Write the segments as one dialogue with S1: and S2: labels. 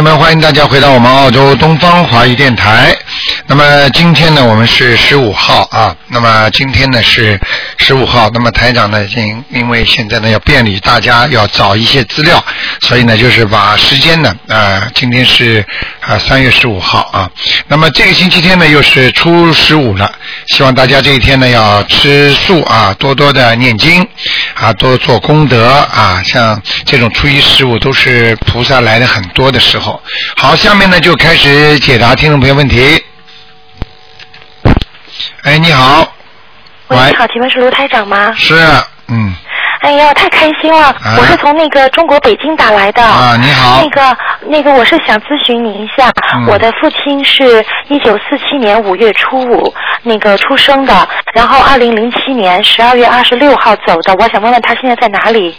S1: 朋友们，欢迎大家回到我们澳洲东方华语电台。那么今天呢，我们是十五号啊。那么今天呢是十五号。那么台长呢，因因为现在呢要便利大家要找一些资料，所以呢就是把时间呢，啊，今天是啊三月十五号啊。那么这个星期天呢又是初十五了，希望大家这一天呢要吃素啊，多多的念经啊，多做功德啊。像这种初一十五都是菩萨来的很多的时候。好，下面呢就开始解答听众朋友问题。哎，你好，
S2: 喂，你好，请问是卢台长吗？
S1: 是，嗯，
S2: 哎呀，太开心了！
S1: 啊
S2: 我是从那个中国北京打来的。
S1: 啊你好
S2: 那个那个，我是想咨询你一下，
S1: 嗯
S2: 我的父亲是一九四七年五月初五那个出生的，然后二零零七年十二月二十六号走的。我想问问他现在在哪里？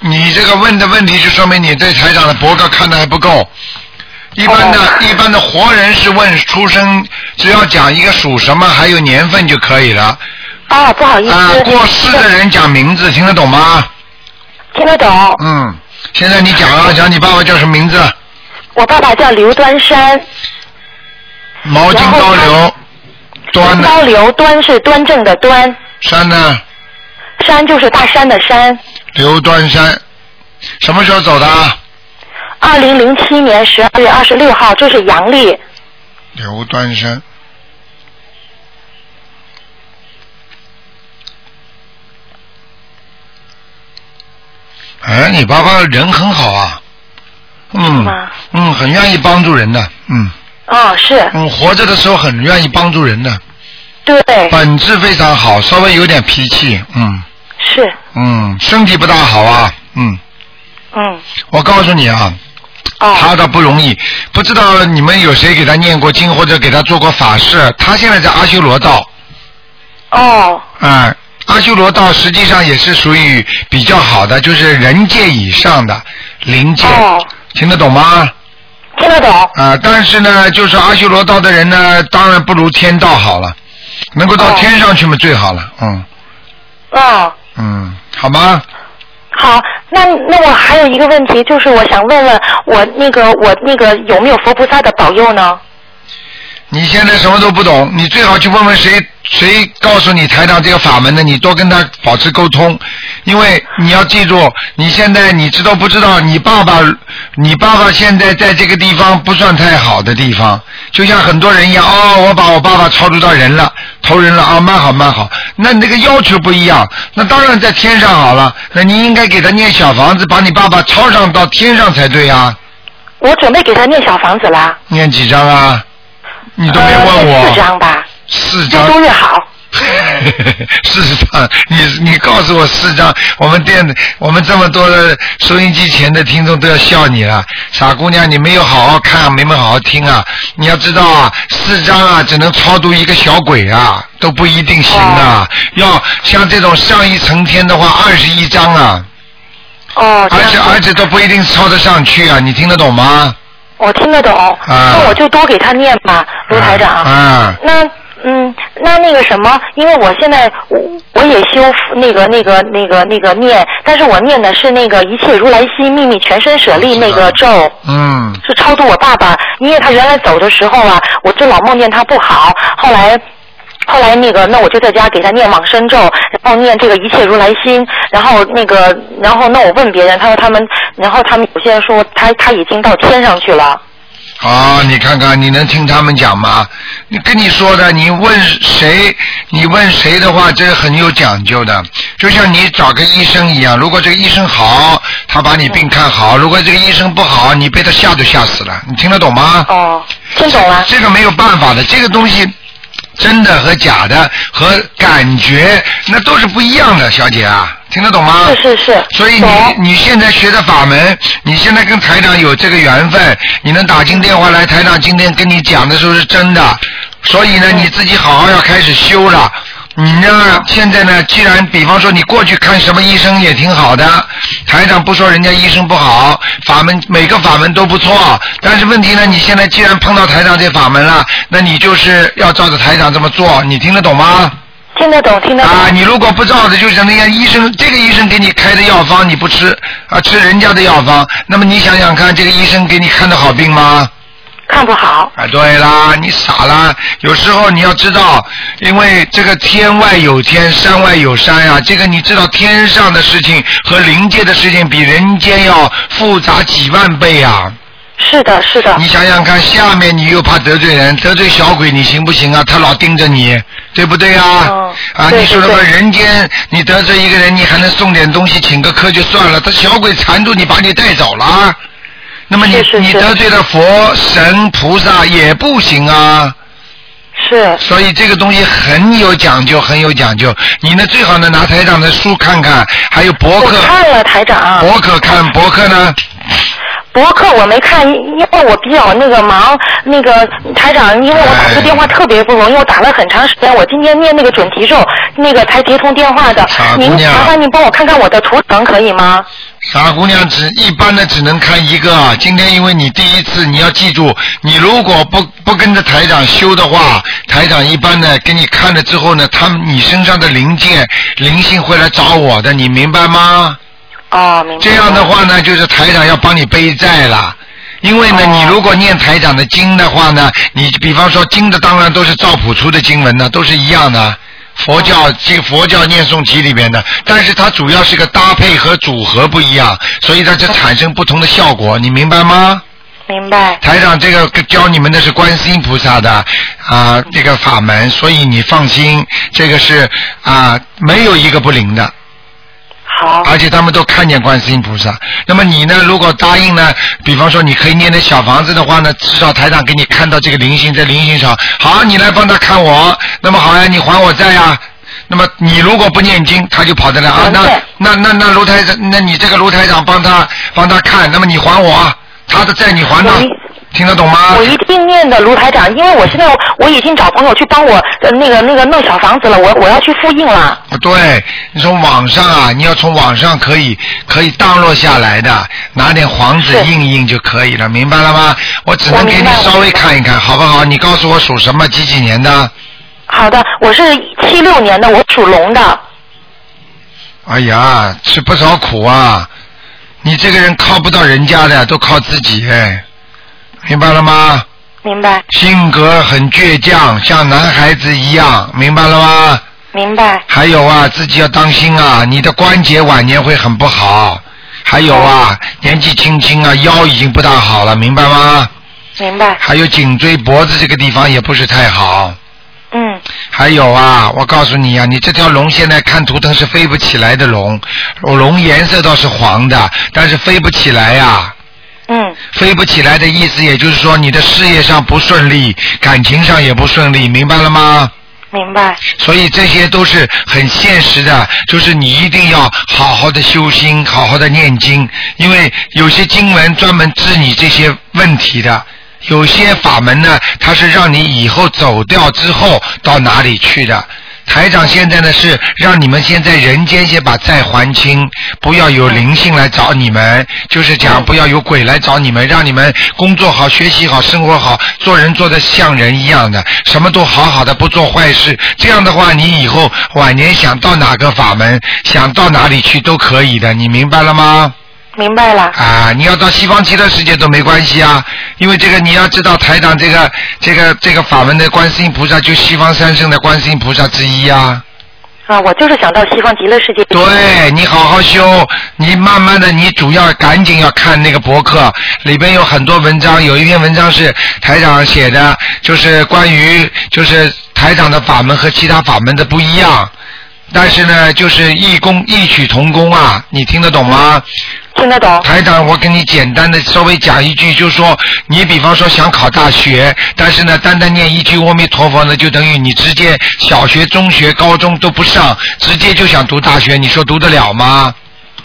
S1: 你这个问的问题就说明你对台长的博客看的还不够。一般的、
S2: 哦
S1: 一般的活人是问出生，只要讲一个属什么，还有年份就可以了。
S2: 哦，不好意思。
S1: 啊，过世的人讲名字，听得懂吗？
S2: 听得懂。
S1: 嗯，现在你讲啊，讲你爸爸叫什么名字？
S2: 我爸爸叫刘端山，
S1: 毛巾刀刘，端的
S2: 高刘端是端正的端，
S1: 山呢？
S2: 山就是大山的山。
S1: 刘端山，什么时候走的啊？
S2: 二零零七年十二月二十六号，这是阳历。
S1: 刘端山。哎，你爸爸人很好啊，嗯嗯，很愿意帮助人的，嗯。
S2: 哦，是，
S1: 嗯，活着的时候很愿意帮助人的，
S2: 对，
S1: 本质非常好，稍微有点脾气，嗯。
S2: 是，
S1: 嗯，身体不大好啊，嗯，
S2: 嗯，
S1: 我告诉你啊，
S2: 哦，
S1: 他倒不容易，不知道你们有谁给他念过经或者给他做过法事？他现在在阿修罗道，
S2: 哦，
S1: 啊、阿修罗道实际上也是属于比较好的，就是人界以上的灵界，
S2: 哦，
S1: 听得懂吗？
S2: 听得懂，
S1: 啊、但是呢，就是阿修罗道的人呢，当然不如天道好了，能够到
S2: 哦
S1: 天上去嘛最好了，嗯
S2: 哦，
S1: 嗯，好吗？
S2: 好，那那我还有一个问题，就是我想问问我那个我那个有没有佛菩萨的保佑呢？
S1: 你现在什么都不懂，你最好去问问谁谁告诉你台长这个法门的，你多跟他保持沟通，因为你要记住，你现在你知道不知道？你爸爸，你爸爸现在在这个地方不算太好的地方，就像很多人一样，哦，我把我爸爸超度到人了，投人了，啊，蛮好蛮好，那你那个要求不一样，那当然在天上好了，那你应该给他念小房子，把你爸爸超上到天上才对呀、
S2: 我准备给他念小房子啦，
S1: 念几张啊？你都没问
S2: 呃
S1: 我。
S2: 四张吧，越
S1: 四张。
S2: 多越好。
S1: 四张，你你告诉我四张，我们店我们这么多的收音机前的听众都要笑你了，傻姑娘，你没有好好看，没没好好听啊！你要知道啊，四张啊只能超度一个小鬼啊，都不一定行啊。要像这种上一层天的话，二十一张啊，
S2: 哦，
S1: 而且而且都不一定超得上去啊，你听得懂吗？
S2: 我听得懂，
S1: 啊。
S2: 那我就多给他念吧，卢台长。
S1: 啊，
S2: 那嗯，那那个什么，因为我现在我我也修那个那个那个那个念，但是我念的是那个一切如来心秘密全身舍利那个咒，
S1: 嗯，
S2: 是超度我爸爸，因为他原来走的时候啊，我就老梦见他不好，后来。后来那个，那我就在家给他念往生咒，然后念这个一切如来心，然后那个，然后那我问别人，他说他们，然后他们有些人说他他已经到天上去了。
S1: 好，你看看，你能听他们讲吗？你跟你说的，你问谁，你问谁的话，这很有讲究的。就像你找个医生一样，如果这个医生好，他把你病看好；如果这个医生不好，你被他吓都吓死了。你听得懂吗？
S2: 哦，听懂了。
S1: 这个没有办法的，这个东西。真的和假的和感觉那都是不一样的，小姐啊，听得懂吗？
S2: 是是是。
S1: 所以你你现在学的法门，你现在跟台长有这个缘分，你能打进电话来，台长今天跟你讲的时候是真的，所以呢，你自己好好要开始修了。你呢？现在呢？既然比方说你过去看什么医生也挺好的，台长不说人家医生不好，法门每个法门都不错，但是问题呢，你现在既然碰到台长这法门了，那你就是要照着台长这么做，你听得懂吗？
S2: 听得懂，听得懂。
S1: 啊，你如果不照着，就是人家医生这个医生给你开的药方你不吃啊，吃人家的药方，那么你想想看，这个医生给你看的好病吗？
S2: 看不好。
S1: 啊，对啦，你傻啦！有时候你要知道，因为这个天外有天，山外有山呀、这个你知道，天上的事情和灵界的事情比人间要复杂几万倍啊！
S2: 是的，是的。
S1: 你想想看，下面你又怕得罪人，得罪小鬼你行不行啊？他老盯着你，对不对啊？
S2: 嗯
S1: 啊，
S2: 对
S1: 你说什么？人间你得罪一个人，你还能送点东西，请个客就算了，他小鬼缠住你，把你带走了。那么你你得罪了佛神菩萨也不行啊。
S2: 是
S1: 所以这个东西很有讲究，很有讲究。你呢，最好呢拿台长的书看看，还有博
S2: 我
S1: 客，
S2: 看了台长，
S1: 博客看博客呢。
S2: 博客我没看，因因为我比较那个忙。那个台长，因为我打这个电话特别不容易，我打了很长时间。我今天念那个准提咒，那个才接通电话的
S1: 傻。姑
S2: 您
S1: 娘
S2: 麻烦您帮我看看我的图腾可以吗？
S1: 傻姑娘只一般的只能看一个，今天因为你第一次，你要记住，你如果不不跟着台长修的话，台长一般呢给你看了之后呢，他们你身上的零件灵性会来找我的，你明白吗？
S2: 哦，明白。
S1: 这样的话呢，就是台长要帮你背债了。因为呢，
S2: 哦
S1: 你如果念台长的经的话呢，你比方说经的当然都是赵朴初的经文呢，都是一样的。佛教这个佛教念诵集里面的，但是它主要是个搭配和组合不一样，所以它就产生不同的效果，你明白吗？
S2: 明白。
S1: 台长这个教你们的是观世音菩萨的啊这个法门，所以你放心，这个是啊没有一个不灵的。
S2: 好。
S1: 而且他们都看见观世音菩萨。那么你呢？如果答应呢，比方说你可以念点小房子的话呢，至少台长给你看到这个灵性在灵性上。好，你来帮他看我。那么好呀，你还我债呀。那么你如果不念经，他就跑得来啊。那那那那卢台长，那你这个卢台长帮他帮他看，那么你还我，他的债你还呢
S2: 我一？
S1: 听得懂吗？
S2: 我一定念的卢台长，因为我现在我已经找朋友去帮我呃那个那个弄小房子了，我我要去复印了。
S1: 对，你从网上啊，你要从网上可以可以当落下来的，拿点黄纸印一印就可以了，明白了吗？我只能给你稍微看一看，好不好？你告诉我属什么，几几年的？
S2: 好的，我是七六年的，我属龙的。
S1: 哎呀，吃不少苦啊！你这个人靠不到人家的，都靠自己，哎，明白了吗？
S2: 明白，
S1: 性格很倔强，像男孩子一样，明白了吗？
S2: 明白，
S1: 还有啊，自己要当心啊，你的关节晚年会很不好。还有啊，年纪轻轻啊，腰已经不大好了，明白吗？
S2: 明白。
S1: 还有颈椎、脖子这个地方也不是太好。
S2: 嗯，
S1: 还有啊，我告诉你啊，你这条龙现在看图腾是飞不起来的龙，龙颜色倒是黄的，但是飞不起来呀、
S2: 嗯，
S1: 飞不起来的意思，也就是说你的事业上不顺利，感情上也不顺利，明白了吗？
S2: 明白。
S1: 所以这些都是很现实的，就是你一定要好好的修心，好好的念经，因为有些经文专门治你这些问题的。有些法门呢，它是让你以后走掉之后到哪里去的。台长现在呢是让你们先在人间先把债还清，不要有灵性来找你们，就是讲不要有鬼来找你们，让你们工作好、学习好、生活好，做人做得像人一样的，什么都好好的，不做坏事。这样的话，你以后晚年想到哪个法门，想到哪里去都可以的，你明白了吗？
S2: 明白了。
S1: 啊，你要到西方极乐世界都没关系啊，因为这个你要知道台长这个这个这个法门的观世音菩萨，就西方三圣的观世音菩萨之一啊。
S2: 啊，我就是想到西方极乐世界。
S1: 对你好好修，你慢慢的，你主要赶紧要看那个博客，里边有很多文章，有一篇文章是台长写的，就是关于就是台长的法门和其他法门的不一样，但是呢，就是异功异曲同工啊，你听得懂吗？
S2: 听得懂。
S1: 台长，我跟你简单的稍微讲一句，就是说，你比方说想考大学，但是呢，单单念一句阿弥陀佛呢，就等于你直接小学、中学、高中都不上，直接就想读大学，你说读得了吗？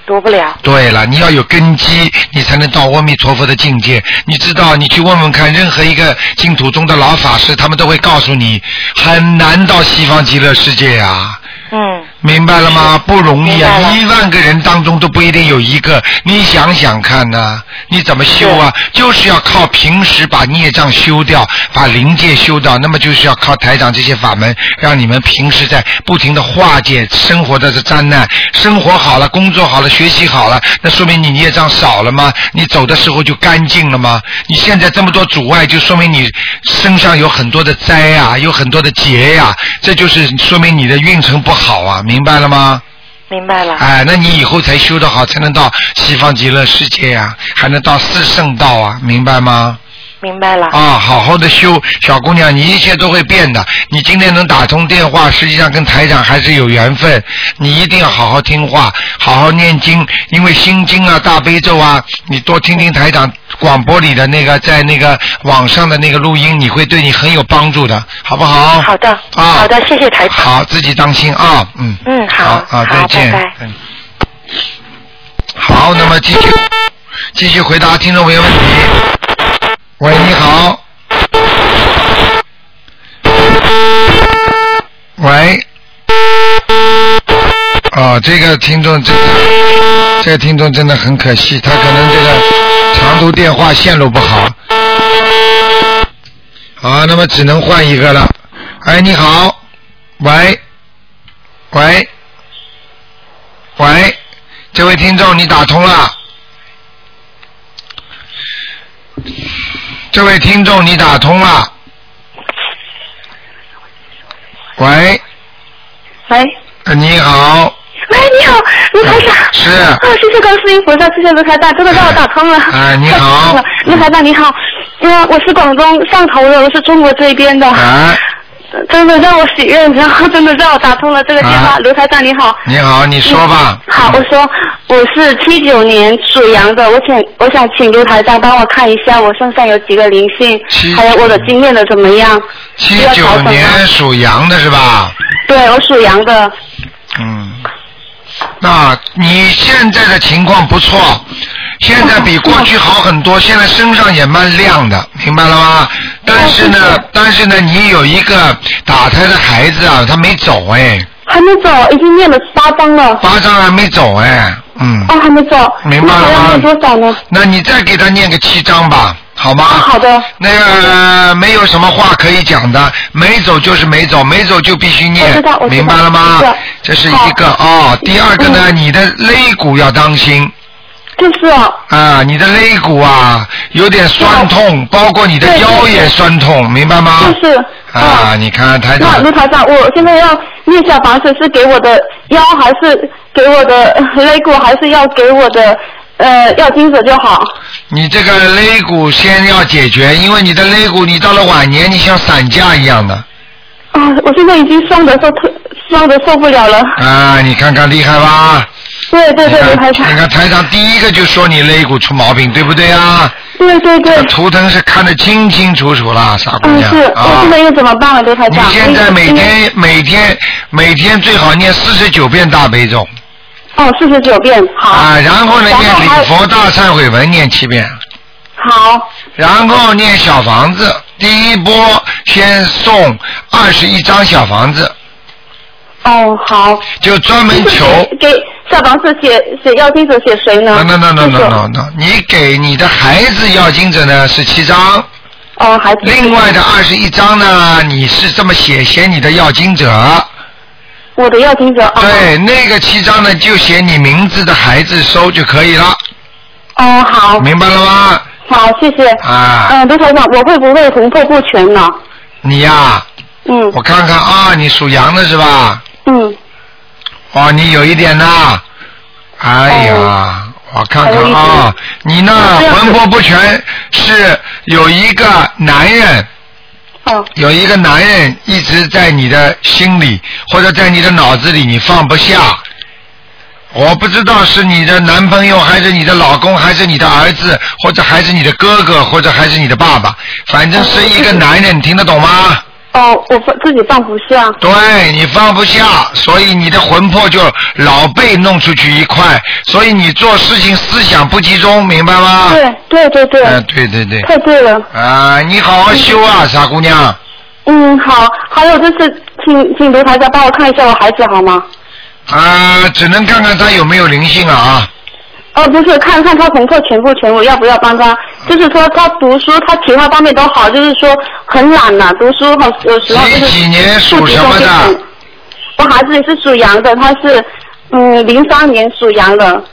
S2: 读不了。
S1: 对了，你要有根基，你才能到阿弥陀佛的境界。你知道，你去问问看，任何一个净土中的老法师，他们都会告诉你，很难到西方极乐世界啊。
S2: 嗯，
S1: 明白了吗？不容易啊！一万个人当中都不一定有一个，你想想看呐、你怎么修啊？就是要靠平时把孽障修掉，把灵界修掉，那么就是要靠台长这些法门，让你们平时在不停的化解生活的这灾难，生活好了，工作好了，学习好了，那说明你孽障少了吗？你走的时候就干净了吗？你现在这么多阻碍，就说明你身上有很多的灾啊、有很多的劫呀、这就是说明你的运程不好啊，明白了吗？
S2: 明白了。
S1: 哎，那你以后才修得好，才能到西方极乐世界呀、还能到四圣道啊，明白吗？
S2: 明白了。
S1: 啊，好好的修，小姑娘，你一切都会变的。你今天能打通电话，实际上跟台长还是有缘分。你一定要好好听话，好好念经，因为心经啊、大悲咒啊，你多听听台长广播里的那个，在那个网上的那个录音，你会对你很有帮助的，好不好？
S2: 好的，
S1: 啊，
S2: 好的，谢谢台长。
S1: 好，自己当心啊，嗯。
S2: 嗯，好，
S1: 啊，
S2: 好，
S1: 再见。
S2: 拜拜。
S1: 嗯好，那么继续继续回答听众朋友问题。喂，你好。喂。哦，这个听众真的，这个听众真的很可惜，他可能这个长途电话线路不好。好，那么只能换一个了。哎，你好。喂。喂。喂，这位听众，你打通了。这位听众，你打通了。喂，
S3: 喂，
S1: 呃你好，
S3: 喂，你好，卢台长。
S1: 是
S3: 啊，谢谢高世音菩萨，谢谢卢台长，真的让我打通了。
S1: 哎你好
S3: 卢台长你好，嗯，我是广东汕头的，我是中国这边的。
S1: 啊，
S3: 真的让我喜悦，然后真的让我打通了这个电话。
S1: 啊
S3: 卢台长你好。
S1: 你好，你说吧。
S3: 嗯好，我说我是七九年属羊的，我请我想请卢台长帮我看一下我身上有几个灵性
S1: 七，
S3: 还有我的经验的怎么样？
S1: 七九年属羊的是吧？
S3: 对，我属羊的。
S1: 嗯，那你现在的情况不错，现在比过去好很多，现在身上也蛮亮的，明白了吗？但是呢，但是呢，你有一个打胎的孩子啊，他没走哎，
S3: 还没走，已经念了八章了。
S1: 八张还没走哎，嗯，
S3: 哦，还没走。
S1: 明白了吗
S3: 那还要多少呢？
S1: 那你再给他念个七章吧，好吗？
S3: 啊，好的。
S1: 那个没有什么话可以讲的，没走就是没走，没走就必须念明白了吗？这是一个哦。第二个呢，你的肋骨要当心
S3: 就是哦，
S1: 啊，你的肋骨啊有点酸痛，包括你的腰也酸痛，明白吗？
S3: 就是。
S1: 啊，
S3: 嗯
S1: 你看台
S3: 那
S1: 长
S3: 卢台长，我现在要念小房子是给我的腰，还是给我的呃 肋骨，还是要给我的呃要精子就好？
S1: 你这个肋骨先要解决，因为你的肋骨你到了晚年，你像散架一样的
S3: 啊，我现在已经伤的受特伤的受不了了。
S1: 啊，你看看厉害吧？
S3: 对对对，卢
S1: 你看，
S3: 台长
S1: 你。看台长第一个就说你肋骨出毛病，对不对啊？
S3: 对对对。
S1: 图腾是看得清清楚楚了，傻姑
S3: 嗯，
S1: 娘
S3: 现！在又怎么办了，刘台
S1: 你？现在每天每天每天最好念四十九遍大悲咒
S3: 哦，四十九遍，好。
S1: 啊，然后呢念礼佛大忏悔文念七遍，
S3: 好，
S1: 然后念小房子，第一波先送二十一张小房子，
S3: 哦好。
S1: 就专门求。
S3: 给给小房子写写要经者写谁呢
S1: ？no no no no no no，你给你的孩子要经者呢是七张，
S3: 哦，孩子。
S1: 另外的二十一张呢，你是这么写写你的要经者，
S3: 我的要经者。哦、
S1: 对，那个七张呢就写你名字的孩子收就可以了，
S3: 哦，好，
S1: 明白了吗？
S3: 好，谢谢。
S1: 啊，
S3: 嗯，卢台长，我会不会魂魄不全呢？
S1: 你呀、
S3: 嗯
S1: 我看看啊，你属羊的是吧？
S3: 嗯，
S1: 哦，你有一点呐，哎呀，
S3: 哦
S1: 我看看啊，你呢
S3: 这样子
S1: 魂魄不全是有一个男人。
S3: 哦，
S1: 有一个男人一直在你的心里或者在你的脑子里，你放不下。我不知道是你的男朋友，还是你的老公，还是你的儿子，或者还是你的哥哥，或者还是你的爸爸，反正是一个男人，你听得懂吗？
S3: 哦，我放自己放不下。
S1: 对你放不下，所以你的魂魄就老被弄出去一块，所以你做事情思想不集中，明白吗？
S3: 对对对对，
S1: 嗯、对对对。
S3: 太对了。
S1: 啊，你好好修啊，傻姑娘。
S3: 嗯，好，还有就是，请请刘台长帮我看一下我孩子好吗？
S1: 啊，只能看看他有没有灵性了啊。
S3: 哦，不是，看看他功课全部全部，要不要帮他？就是说他读书，他其他方面都好，就是说很懒呐、读书好有时候就是
S1: 几几年属
S3: 不集
S1: 什么的
S3: 中精神？我孩子也是属羊的，他是嗯零三年属羊的。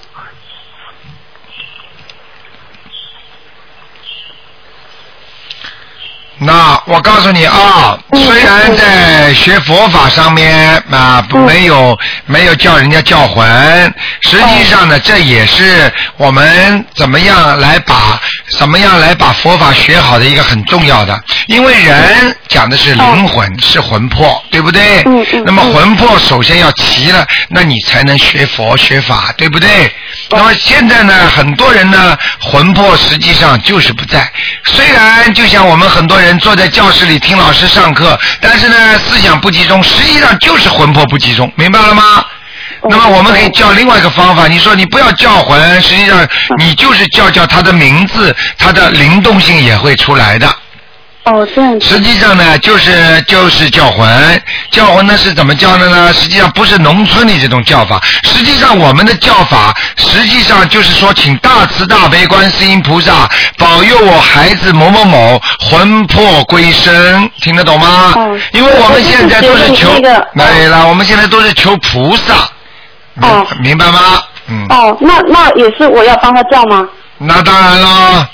S1: 那我告诉你啊，
S3: 嗯。
S1: 虽然在学佛法上面啊
S3: 嗯。
S1: 没有没有叫人家叫魂，实际上呢，这也是我们怎么样来把怎么样来把佛法学好的一个很重要的。因为人讲的是灵魂，是魂魄，对不对？
S3: 嗯嗯
S1: 那么魂魄首先要齐了，那你才能学佛学法，对不对？那么现在呢，很多人呢，魂魄实际上就是不在。虽然就像我们很多人坐在教室里听老师上课，但是呢，思想不集中，实际上就是魂魄不集中，明白了吗？那么我们可以叫另外一个方法，你说你不要叫魂，实际上你就是叫叫他的名字，他的灵动性也会出来的。
S3: 哦，对。
S1: 实际上呢，就是就是叫魂，叫魂呢是怎么叫的呢？实际上不是农村里这种叫法，实际上我们的叫法，实际上就是说，请大慈大悲观世音菩萨保佑我孩子某某某魂魄归生，听得懂吗？
S3: 哦
S1: 因为我们现在都是求对了，我们现在都是求菩萨，明
S3: 哦
S1: 明白吗？嗯，
S3: 哦，那那也是我要帮他叫吗？
S1: 那当然了，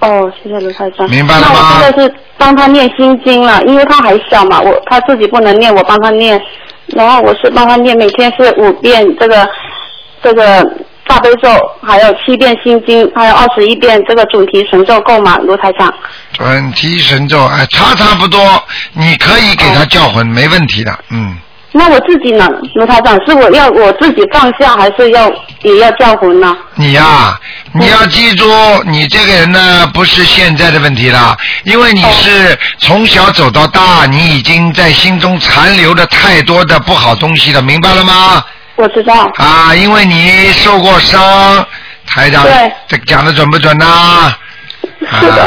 S3: 哦，谢谢卢台长。
S1: 明白了吗
S3: 那我现在是帮他念心经了，因为他还小嘛，我他自己不能念，我帮他念。然后我是帮他念，每天是五遍这个这个大悲咒，还有七遍心经，还有二十一遍这个主题神咒，够吗？卢台长？
S1: 准提神咒，哎，差差不多，你可以给他
S3: 哦
S1: 叫魂，没问题的，嗯。
S3: 那我自己呢？卢台长，是我要我自己放下，还是要也要叫魂呢？
S1: 你呀、你要记住，你这个人呢，不是现在的问题了，因为你是从小走到大，你已经在心中残留了太多的不好东西了，明白了吗？
S3: 我知道。
S1: 啊，因为你受过伤，台长
S3: 对
S1: 这讲的准不准呢、
S3: 是 的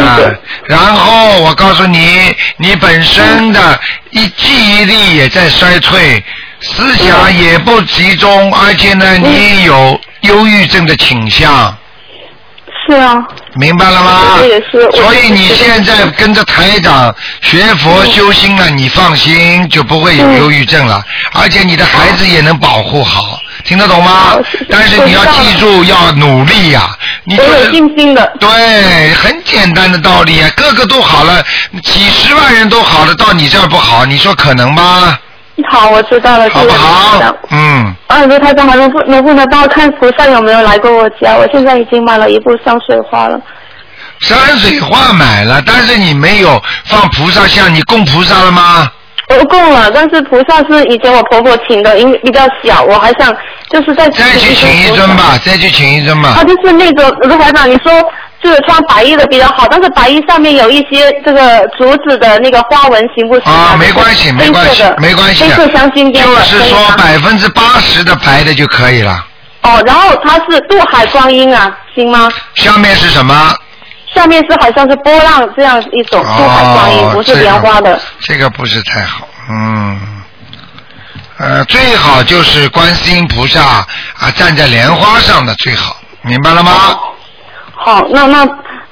S1: 啊，然后我告诉你，你本身的一记忆力也在衰退，思想也不集中，而且呢，你有忧郁症的倾向，
S3: 是啊，
S1: 明白了吗？
S3: 我也是
S1: 所以你现在跟着台长学佛修心了，你放心，就不会有
S3: 嗯。
S1: 忧郁症了，而且你的孩子也能保护好，听得懂吗？但是你要记住，要努力呀、你
S3: 有信心的。
S1: 对，很简单的道理啊，个个都好了，几十万人都好了，到你这儿不好，你说可能吗？
S3: 好，我知道了，
S1: 好不好？嗯，
S3: 啊，卢台长，还能不能不能帮我看菩萨有没有来过我家？我现在已经买了一部山水画了。
S1: 山水画买了，但是你没有放菩萨像，你供菩萨了吗？
S3: 我供了，但是菩萨是以前我婆婆请的，因为比较小，我还想就是再
S1: 再去请一尊吧，再去请一尊吧
S3: 啊，。就是那个卢台长，你说就是穿白衣的比较好，但是白衣上面有一些这个竹子的那个花纹，行不行
S1: 啊，没关系，没关系没关系
S3: 黑色镶金边的，
S1: 就是说百分之八十的白的就可以了。
S3: 哦，然后它是渡海观音啊，行吗？
S1: 下面是什么？
S3: 下面是好像是波浪这样一种渡海观音，
S1: 哦，
S3: 不是莲花的。
S1: 这个。这个不是太好，嗯。呃，最好就是观世音菩萨啊，站在莲花上的最好，明白了吗？
S3: 好，那那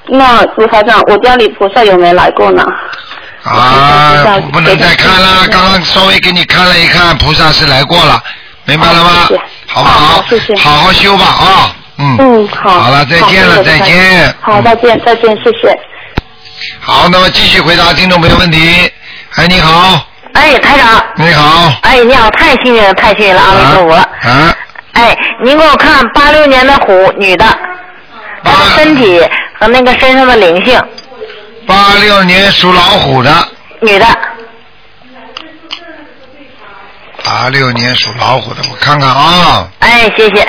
S3: 那卢台长，我家里菩萨有没有来过呢？
S1: 啊
S3: 我，
S1: 不能再看了，刚刚稍微给你看了一看，菩萨是来过了，明白了吗
S3: 好
S1: 不好
S3: 好谢谢？
S1: 好好修吧啊，嗯。
S3: 嗯，好。
S1: 好了，再见了，再见。
S3: 好，
S1: 嗯
S3: 再见，再见，谢谢。
S1: 好，那么继续回答听众朋友问题。哎，你好，
S4: 哎，台长，
S1: 你好。
S4: 哎，你好，太幸运了，太幸运了，阿弥陀佛。
S1: 啊，
S4: 哎，您给我看八六年的虎女的，她的身体和那个身上的灵性，
S1: 八六年属老虎的，
S4: 女的，
S1: 八六年属老虎的，我看看啊，
S4: 哎，谢谢。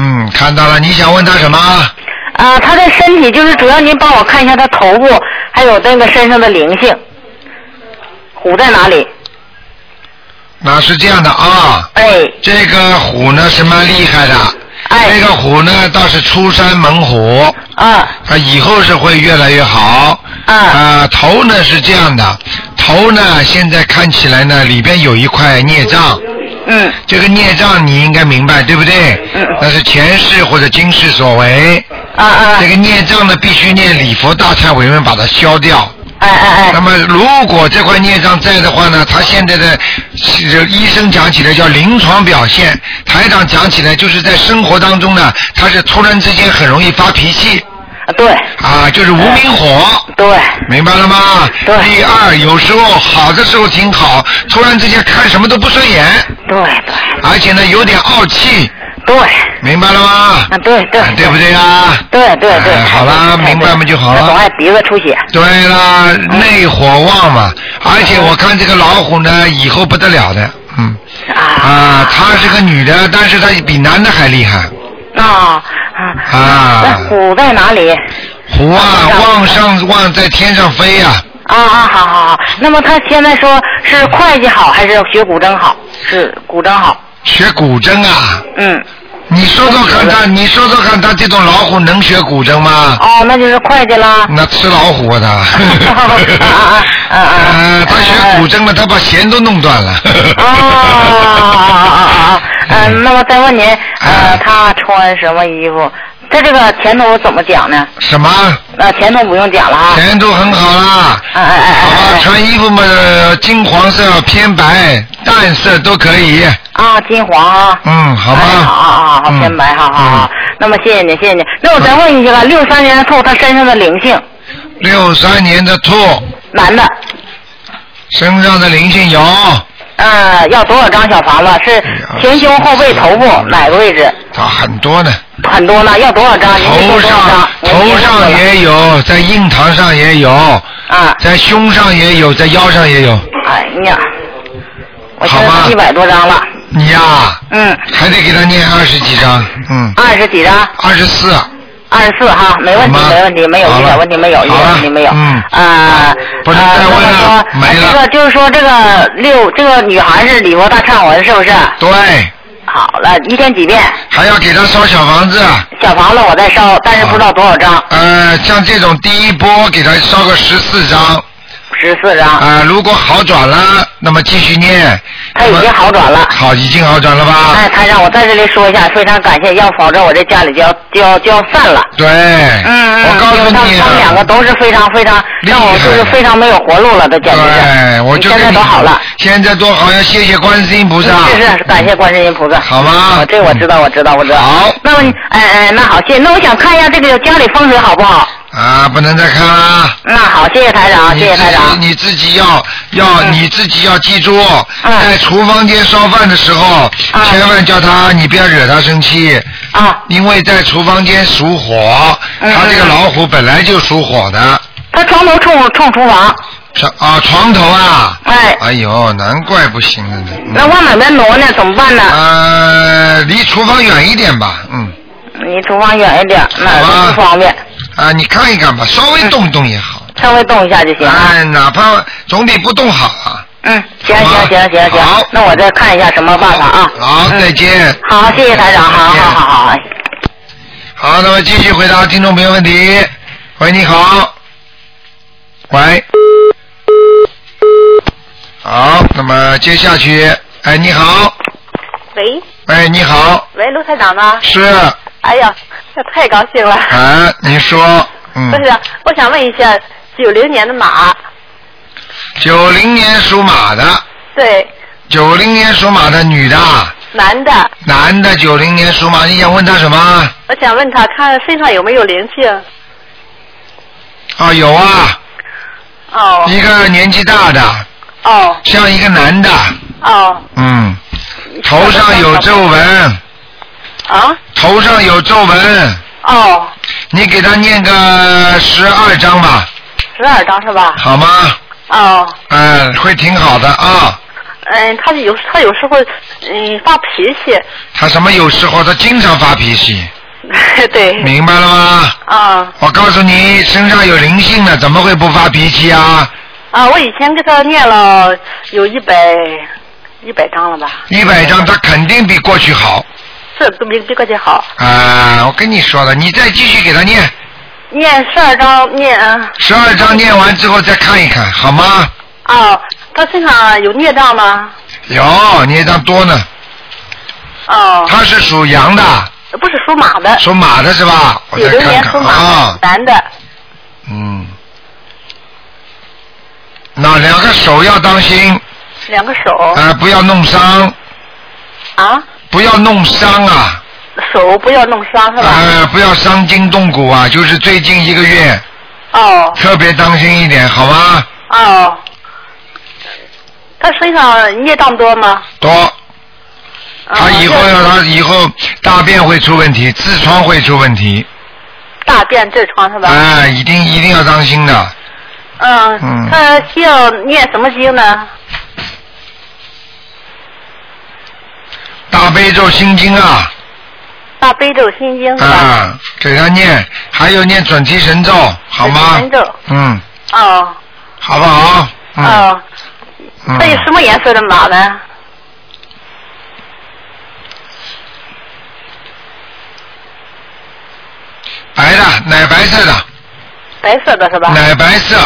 S1: 嗯，看到了，你想问他什么？
S4: 啊，他的身体就是主要您帮我看一下他头部，还有那个身上的灵性，虎在哪里？
S1: 那是这样的啊，
S4: 哎，
S1: 这个虎呢是蛮厉害的，
S4: 哎。
S1: 这个虎呢倒是出山猛虎，
S4: 啊。
S1: 啊，以后是会越来越好。
S4: 啊。
S1: 啊，头呢是这样的，头头呢，现在看起来呢，里边有一块孽障。
S4: 嗯。
S1: 这个孽障你应该明白，对不对？
S4: 嗯。
S1: 那是前世或者今世所为。
S4: 啊啊。
S1: 这个孽障呢，必须念礼佛大忏悔文把它消掉。
S4: 哎哎哎。
S1: 那么，如果这块孽障在的话呢，他现在的是医生讲起来叫临床表现，台长讲起来就是在生活当中呢，他是突然之间很容易发脾气。
S4: 啊，对。
S1: 啊，就是无名火。
S4: 对。
S1: 明白了吗？
S4: 对。
S1: 第二，有时候好的时候挺好，突然之间看什么都不顺眼。
S4: 对对。
S1: 而且呢，有点傲气。
S4: 对。
S1: 明白了吗？
S4: 啊，对对。
S1: 对不对啊？
S4: 对对对。
S1: 好了，明白嘛就好了。
S4: 总爱鼻子出血。
S1: 对啦，内火旺嘛，而且我看这个老虎呢，以后不得了的，嗯。啊。她是个女的，但是她比男的还厉害。
S4: 啊啊。
S1: 啊。
S4: 那虎在哪里？
S1: 虎啊，往上往在天上飞呀。
S4: 啊啊，好好好。那么他现在说是会计好还是学古筝好？是古筝好。
S1: 学古筝啊？
S4: 嗯。
S1: 你说说看他，你说说看他这种老虎能学古筝吗？
S4: 哦，那就是会计啦。
S1: 那吃老虎啊他。
S4: 啊啊啊啊！
S1: 他学古筝了，他把弦都弄断了。
S4: 啊啊啊啊啊！嗯，那么再问您，呃，他穿什么衣服？他这个前途怎么讲呢？
S1: 什么？
S4: 呃，前途不用讲了啊。
S1: 前途很好啦。
S4: 哎哎哎
S1: 好吧，穿衣服嘛，金黄色、偏白、淡色都可以。
S4: 啊，金黄啊。
S1: 嗯，好吧。
S4: 好啊好，偏白，好好好。那么谢谢你，谢谢你。那我再问一下吧，六三年的兔，他身上的灵性。
S1: 六三年的兔。
S4: 男的。
S1: 身上的灵性有。
S4: 呃，要多少张小房子？是前胸后背头部哪个位置？
S1: 他很多呢。
S4: 很多呢，要多少张？
S1: 头上头上也有，在印堂上也有。
S4: 啊。
S1: 在胸上也有，在腰上也有。
S4: 哎呀，我现在一百多张了。
S1: 你呀。
S4: 嗯。
S1: 还得给他念二十几张，嗯。
S4: 二十几张。
S1: 二十四。
S4: 二十四哈，没问题，没问题，没有一点问题没有，一点问题没有。
S1: 嗯。
S4: 啊。
S1: 不是再问了，没了。
S4: 这个就是说，这个六，这个女孩是礼佛大忏文，是不是？
S1: 对。
S4: 好了，一天几遍？
S1: 还要给她烧小房子。
S4: 小房子我在烧，但是不知道多少张。
S1: 呃，像这种第一波给她烧个十四张。
S4: 十四张。
S1: 啊，如果好转了，那么继续念。
S4: 他已经好转了。
S1: 好，已经好转了吧？
S4: 哎，他让，我在这里说一下，非常感谢，要否则我这家里就要就要就要散了。
S1: 对。
S4: 嗯嗯。
S1: 我告诉你。
S4: 他们两个都是非常非常让我就是非常没有活路了，都简直是。
S1: 对，我就
S4: 现在都好了。
S1: 现在都好，要谢谢观世音菩萨。
S4: 是是，感谢观世音菩萨。
S1: 好吗？
S4: 这我知道，我知道，我知道。
S1: 好。
S4: 那么，哎哎，那好，谢谢。那我想看一下这个家里风水好不好？
S1: 啊，不能再看了。
S4: 那好，谢谢台长，谢谢台长。
S1: 你自己要要你自己要记住，在厨房间烧饭的时候，千万叫他你不要惹他生气。
S4: 啊。
S1: 因为在厨房间属火，他这个老虎本来就属火的。
S4: 他床头冲冲厨房。
S1: 床啊，床头啊。
S4: 哎。
S1: 哎呦，难怪不行了呢。
S4: 那往哪边挪呢？怎么办呢？
S1: 呃，离厨房远一点吧，嗯。
S4: 离厨房远一点，那不方便。
S1: 啊，你看一看吧，稍微动一动也好。
S4: 稍微动一下就行啊。
S1: 哎，哪怕总比不动好啊。
S4: 嗯，行行行行行。好。那我再看一下什么办法啊。
S1: 好，再见。
S4: 好，谢谢台长，好好好好。
S1: 好，那么继续回答听众朋友问题。喂，你好。喂。好，那么接下去，哎，你好。
S5: 喂。
S1: 喂，你好。
S5: 喂，卢台长吗？
S1: 是。
S5: 哎呀，这太高兴了。
S1: 啊，你说，嗯。
S5: 不是，我想问一下，九零年的马。
S1: 九零年属马的。
S5: 对。
S1: 九零年属马的女的。
S5: 男的。
S1: 男的，九零年属马，你想问他什么？
S5: 我想问他，看身上有没有灵性。
S1: 啊，有啊。
S5: 哦。
S1: 一个年纪大的。
S5: 哦。
S1: 像一个男的。
S5: 哦。
S1: 嗯。头上有皱纹。
S5: 啊。
S1: 头上有皱纹。
S5: 哦。
S1: 你给他念个十二章吧。
S5: 十二章是吧？
S1: 好吗？
S5: 哦。
S1: 嗯，会挺好的啊。
S5: 嗯，他有他有时候嗯发脾气。
S1: 他什么有时候？他经常发脾气。
S5: 对。
S1: 明白了吗？
S5: 啊。
S1: 我告诉你，身上有灵性的，怎么会不发脾气啊？
S5: 啊，我以前给他念了有一百一百张了吧？
S1: 一百张，他肯定比过去好。
S5: 是，都比比过去好。
S1: 啊，我跟你说了，你再继续给他念。
S5: 念十二章，念。
S1: 十二章念完之后再看一看，好吗？
S6: 哦，他身上有孽障吗？
S1: 有孽障多呢。
S6: 哦，
S1: 他是属羊的，
S6: 不是属马的，
S1: 属马的是吧？我
S6: 九六
S1: 再看看
S6: 年属马
S1: 啊，，
S6: 男的。
S1: 嗯，那两个手要当心，
S6: 两个手
S1: 啊，不要弄伤，
S6: 啊，
S1: 不要弄伤啊，
S6: 手不要弄伤是吧？
S1: 呃，不要伤筋动骨啊，就是最近一个月
S6: 哦
S1: 特别当心一点，好吗？
S6: 哦，他身上孽障多吗？
S1: 多，他
S6: 哦
S1: 以后
S6: 要
S1: 要他以后大便会出问题，痔疮会出问题，
S6: 大便痔疮是吧？
S1: 啊，一定一定要当心的。
S6: 嗯，
S1: 嗯
S6: 他需要念什么经呢？
S1: 大悲咒心经啊，
S6: 大悲咒心经？
S1: 啊，给他念，还有念准提神咒，好吗
S6: 神咒？
S1: 嗯，
S6: 哦
S1: 好不好？嗯。
S6: 哦，
S1: 嗯
S6: 他有什么颜色的马呢？
S1: 白的，奶白色的，
S6: 白色的是吧？
S1: 奶白色。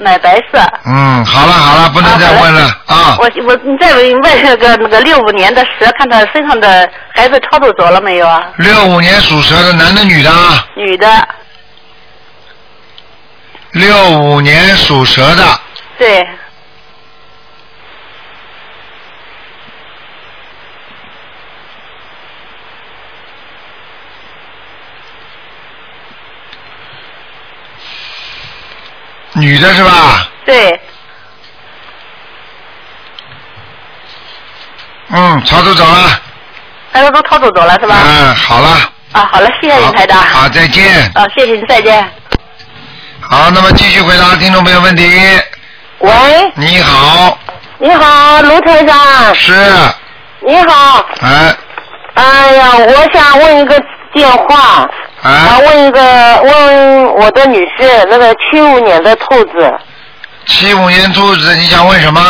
S6: 奶白色。
S1: 嗯，好了好了，不能再问了啊。
S6: 我我你再问问那个那个六五年的蛇，看他身上的孩子超度走了没有啊？
S1: 六五年属蛇的，男的女的啊？
S6: 女的，
S1: 六五年属蛇的，
S6: 对，
S1: 女的是吧？
S6: 对，
S1: 嗯，超度走了。
S6: 大家都超度走了是吧？
S1: 嗯，好了。
S6: 啊，好了，谢谢你台长。
S1: 好，再见。
S6: 啊，谢谢你，再见。
S1: 好，那么继续回答听众朋友问题。
S4: 喂，
S1: 你好，
S4: 你好，卢台长。
S1: 是，
S4: 你好，
S1: 哎
S4: 哎呀，我想问一个电话，啊，
S1: 哎，
S4: 问一个问我的女婿，那个七五年的兔子，
S1: 七五年兔子，你想问什么？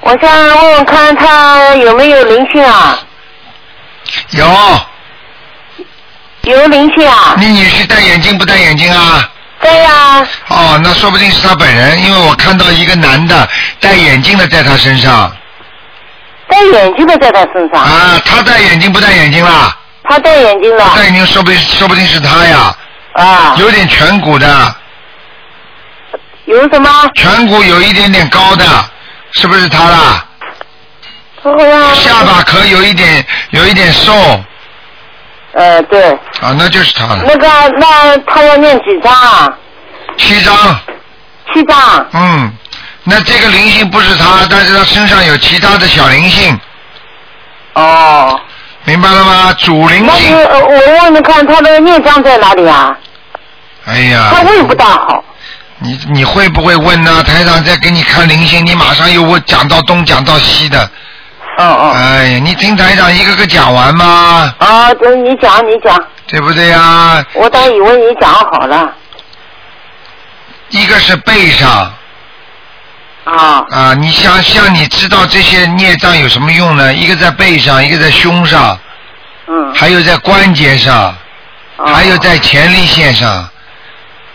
S4: 我想问问看他有没有灵性啊？
S1: 有，
S4: 有灵性啊？
S1: 你女婿戴眼镜不戴眼镜啊？
S4: 对呀、
S1: 哦，那说不定是他本人，因为我看到一个男的戴眼镜的在他身上
S4: 戴眼镜的在他身上，
S1: 啊，他戴眼镜不戴眼镜啦？
S4: 她戴眼镜的
S1: 戴眼镜说不定说不定是他呀，
S4: 啊？
S1: 有点颧骨的，
S4: 有什么？
S1: 颧骨有一点点高的，是不是他啦？下巴壳有一点有一点瘦
S4: 呃，对，
S1: 啊，那就是他了。
S4: 那个那他要念几张啊？
S1: 七张，
S4: 七张。
S1: 嗯，那这个灵性不是他，但是他身上有其他的小灵性，
S4: 哦，
S1: 明白了吗？主灵
S4: 那你
S1: 性，
S4: 呃我问问看他的孽障在哪里啊？
S1: 哎呀，
S4: 他胃不大好。
S1: 你你会不会问呢？台长在给你看灵性，你马上又问讲到东讲到西的，
S4: 哦哦。
S1: 哎呀，你听台长一个个讲完嘛，
S4: 啊，等，你讲你讲，
S1: 对不对呀？
S4: 我倒以为你讲好了。
S1: 一个是背上
S4: 啊
S1: 啊，你像像你知道这些孽障有什么用呢？一个在背上，一个在胸上，
S4: 嗯。
S1: 还有在关节上，
S4: 哦
S1: 还有在前列腺上。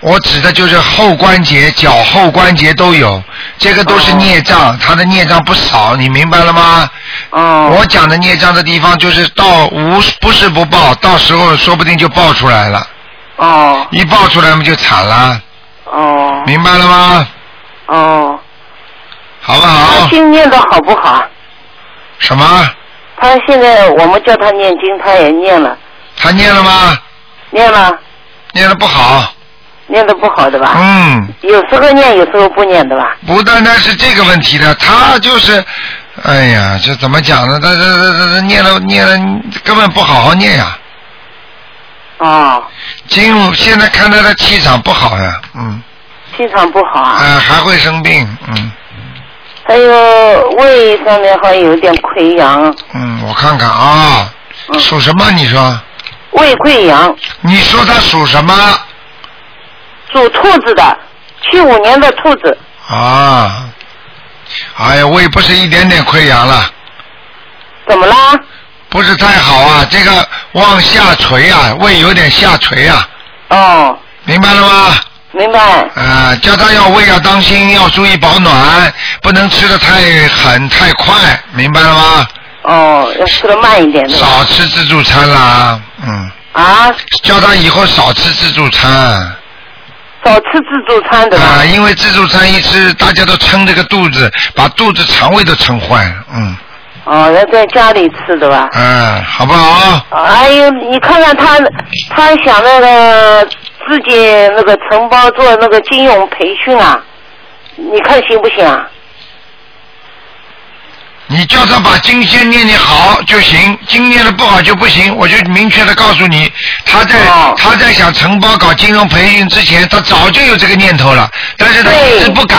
S1: 我指的就是后关节、脚后关节都有，这个都是孽障，他的孽障不少，你明白了吗？
S4: 哦。
S1: 我讲的孽障的地方，就是到无不是不报，到时候说不定就爆出来了，
S4: 哦
S1: 一爆出来嘛就惨了，
S4: 哦
S1: 明白了吗？
S4: 哦。
S1: 好不
S4: 他
S1: 好？
S4: 经念的好不好？
S1: 什么？
S4: 他现在我们叫他念经，他也念了，
S1: 他念了吗？
S4: 念了，
S1: 念的不好。
S4: 念的不好的吧？
S1: 嗯，
S4: 有时候念，有时候不念的吧？
S1: 不单单是这个问题的，他就是，哎呀，这怎么讲呢？他他他他他念了念了，根本不好好念呀。
S4: 哦，
S1: 进入现在看他的气场不好呀，嗯，
S4: 气场不好
S1: 啊、
S4: 啊。
S1: 还会生病，嗯
S4: 还有胃上面好像有点溃疡，
S1: 嗯，我看看啊，
S4: 嗯
S1: 属什么？你说？
S4: 胃溃疡，
S1: 你说他属什么？
S4: 属兔子的，七五年的兔子。
S1: 啊，哎呀，胃不是一点点溃疡了，
S4: 怎么啦？
S1: 不是太好啊，这个往下垂啊，胃有点下垂啊，
S4: 哦，
S1: 明白了吗？
S4: 明白饭。
S1: 啊，叫他要胃要当心，要注意保暖，不能吃的太狠太快，明白了吗？
S4: 哦，要吃的慢一点？
S1: 少吃自助餐啦，嗯，
S4: 啊，
S1: 叫他以后少吃自助餐。
S4: 少吃自助餐的吧？
S1: 啊，因为自助餐一吃，大家都撑这个肚子，把肚子肠胃都撑坏了，嗯
S4: 哦，要在家里吃的吧？
S1: 嗯，好不好？
S4: 哎呦，你看看他，他想那个自己那个承包做那个金融培训啊，你看行不行啊？
S1: 你叫他把经先念念好就行，经念的不好就不行。我就明确的告诉你，他在、
S4: 哦
S1: 他在想承包搞金融培训之前，他早就有这个念头了，但是他一直不敢。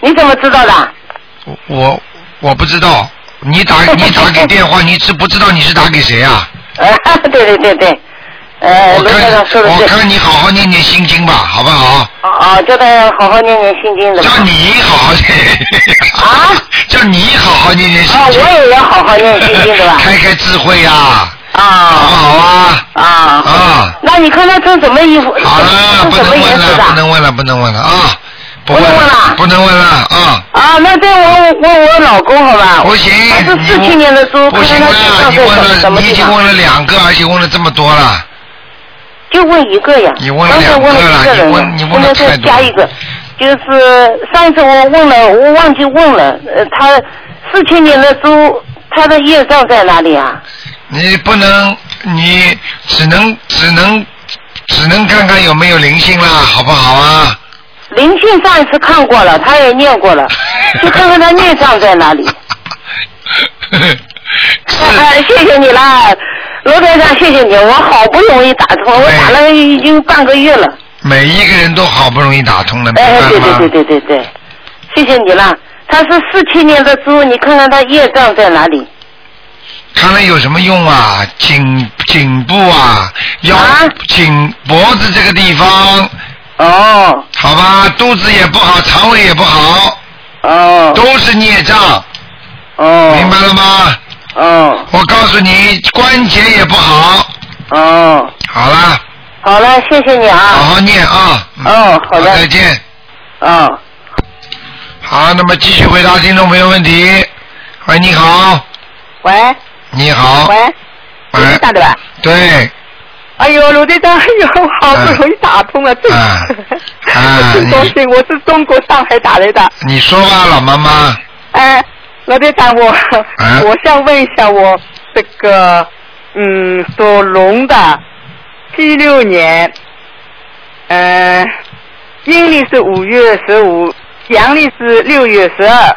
S4: 你怎么知道的？
S1: 我我我不知道，你打你打给电话，你知不知道你是打给谁啊？
S4: 啊，对对对对，呃，
S1: 我。看我看你好好念念心经吧，好不好？
S4: 啊啊，叫他好好念念心经的。
S1: 叫你好好念。
S4: 啊？
S1: 叫你好好念念心
S4: 啊，
S1: 经。
S4: 我也要好好念心经的吧？
S1: 开开智慧呀、好不
S4: 啊
S1: 好啊？
S4: 啊
S1: 啊。
S4: 那你看他穿什么衣服？
S1: 好了，不能问了？不能问了，不能问了啊！不
S4: 问了
S1: 不能问了啊！
S4: 啊，那再问问我老公好吧？
S1: 不行，
S4: 他是
S1: 你
S4: 四七年的猪，
S1: 不行
S4: 看看他
S1: 了，你问了，你已经问？了两个，而且问了这么多了。
S4: 就问一个呀。
S1: 你问了
S4: 刚才
S1: 两个
S4: 问了一个人
S1: 了你问你问
S4: 现在再
S1: 了太多
S4: 加一个，就是上一次我问了，我忘记问了，呃，他四七年的猪，他的业障在哪里啊？
S1: 你不能，你只能只能只能看看有没有灵性啦，好不好啊？
S4: 灵性上一次看过了，他也念过了，就看看他孽障在哪里。啊，谢谢你啦，罗台长，谢谢你，我好不容易打通，我打了已经半个月了。
S1: 每一个人都好不容易打通了，明
S4: 哎？对对对对对对，谢谢你啦。他是四七年的猪，你看看他业障在哪里？
S1: 看了有什么用啊？颈颈部啊，腰、
S4: 啊
S1: 颈脖子这个地方，
S4: 哦
S1: 好吧，肚子也不好，肠胃也不好，
S4: 哦
S1: 都是孽障，
S4: 哦，
S1: 明白了吗？
S4: 哦
S1: 我告诉你，关节也不好。
S4: 哦，
S1: 好了，
S4: 好了，谢谢你啊。
S1: 好好念啊。嗯
S4: 哦好的
S1: 再见。
S4: 哦，
S1: 好，那么继续回答听众朋友问题。喂，你好，
S6: 喂
S1: 你好。
S6: 喂，
S1: 喂。
S6: 长对吧？
S1: 对，
S6: 哎呦，卢队长，哎呦，好不容易打通了，真
S1: 啊
S6: 是，
S1: 啊
S6: 真高兴！我是中国上海打来的。
S1: 你说吧，老妈妈。
S6: 哎，罗队长，我、
S1: 啊
S6: 我想问一下，我这个嗯属龙的，七六年，嗯、阴历是五月十五，阳历是六月十二，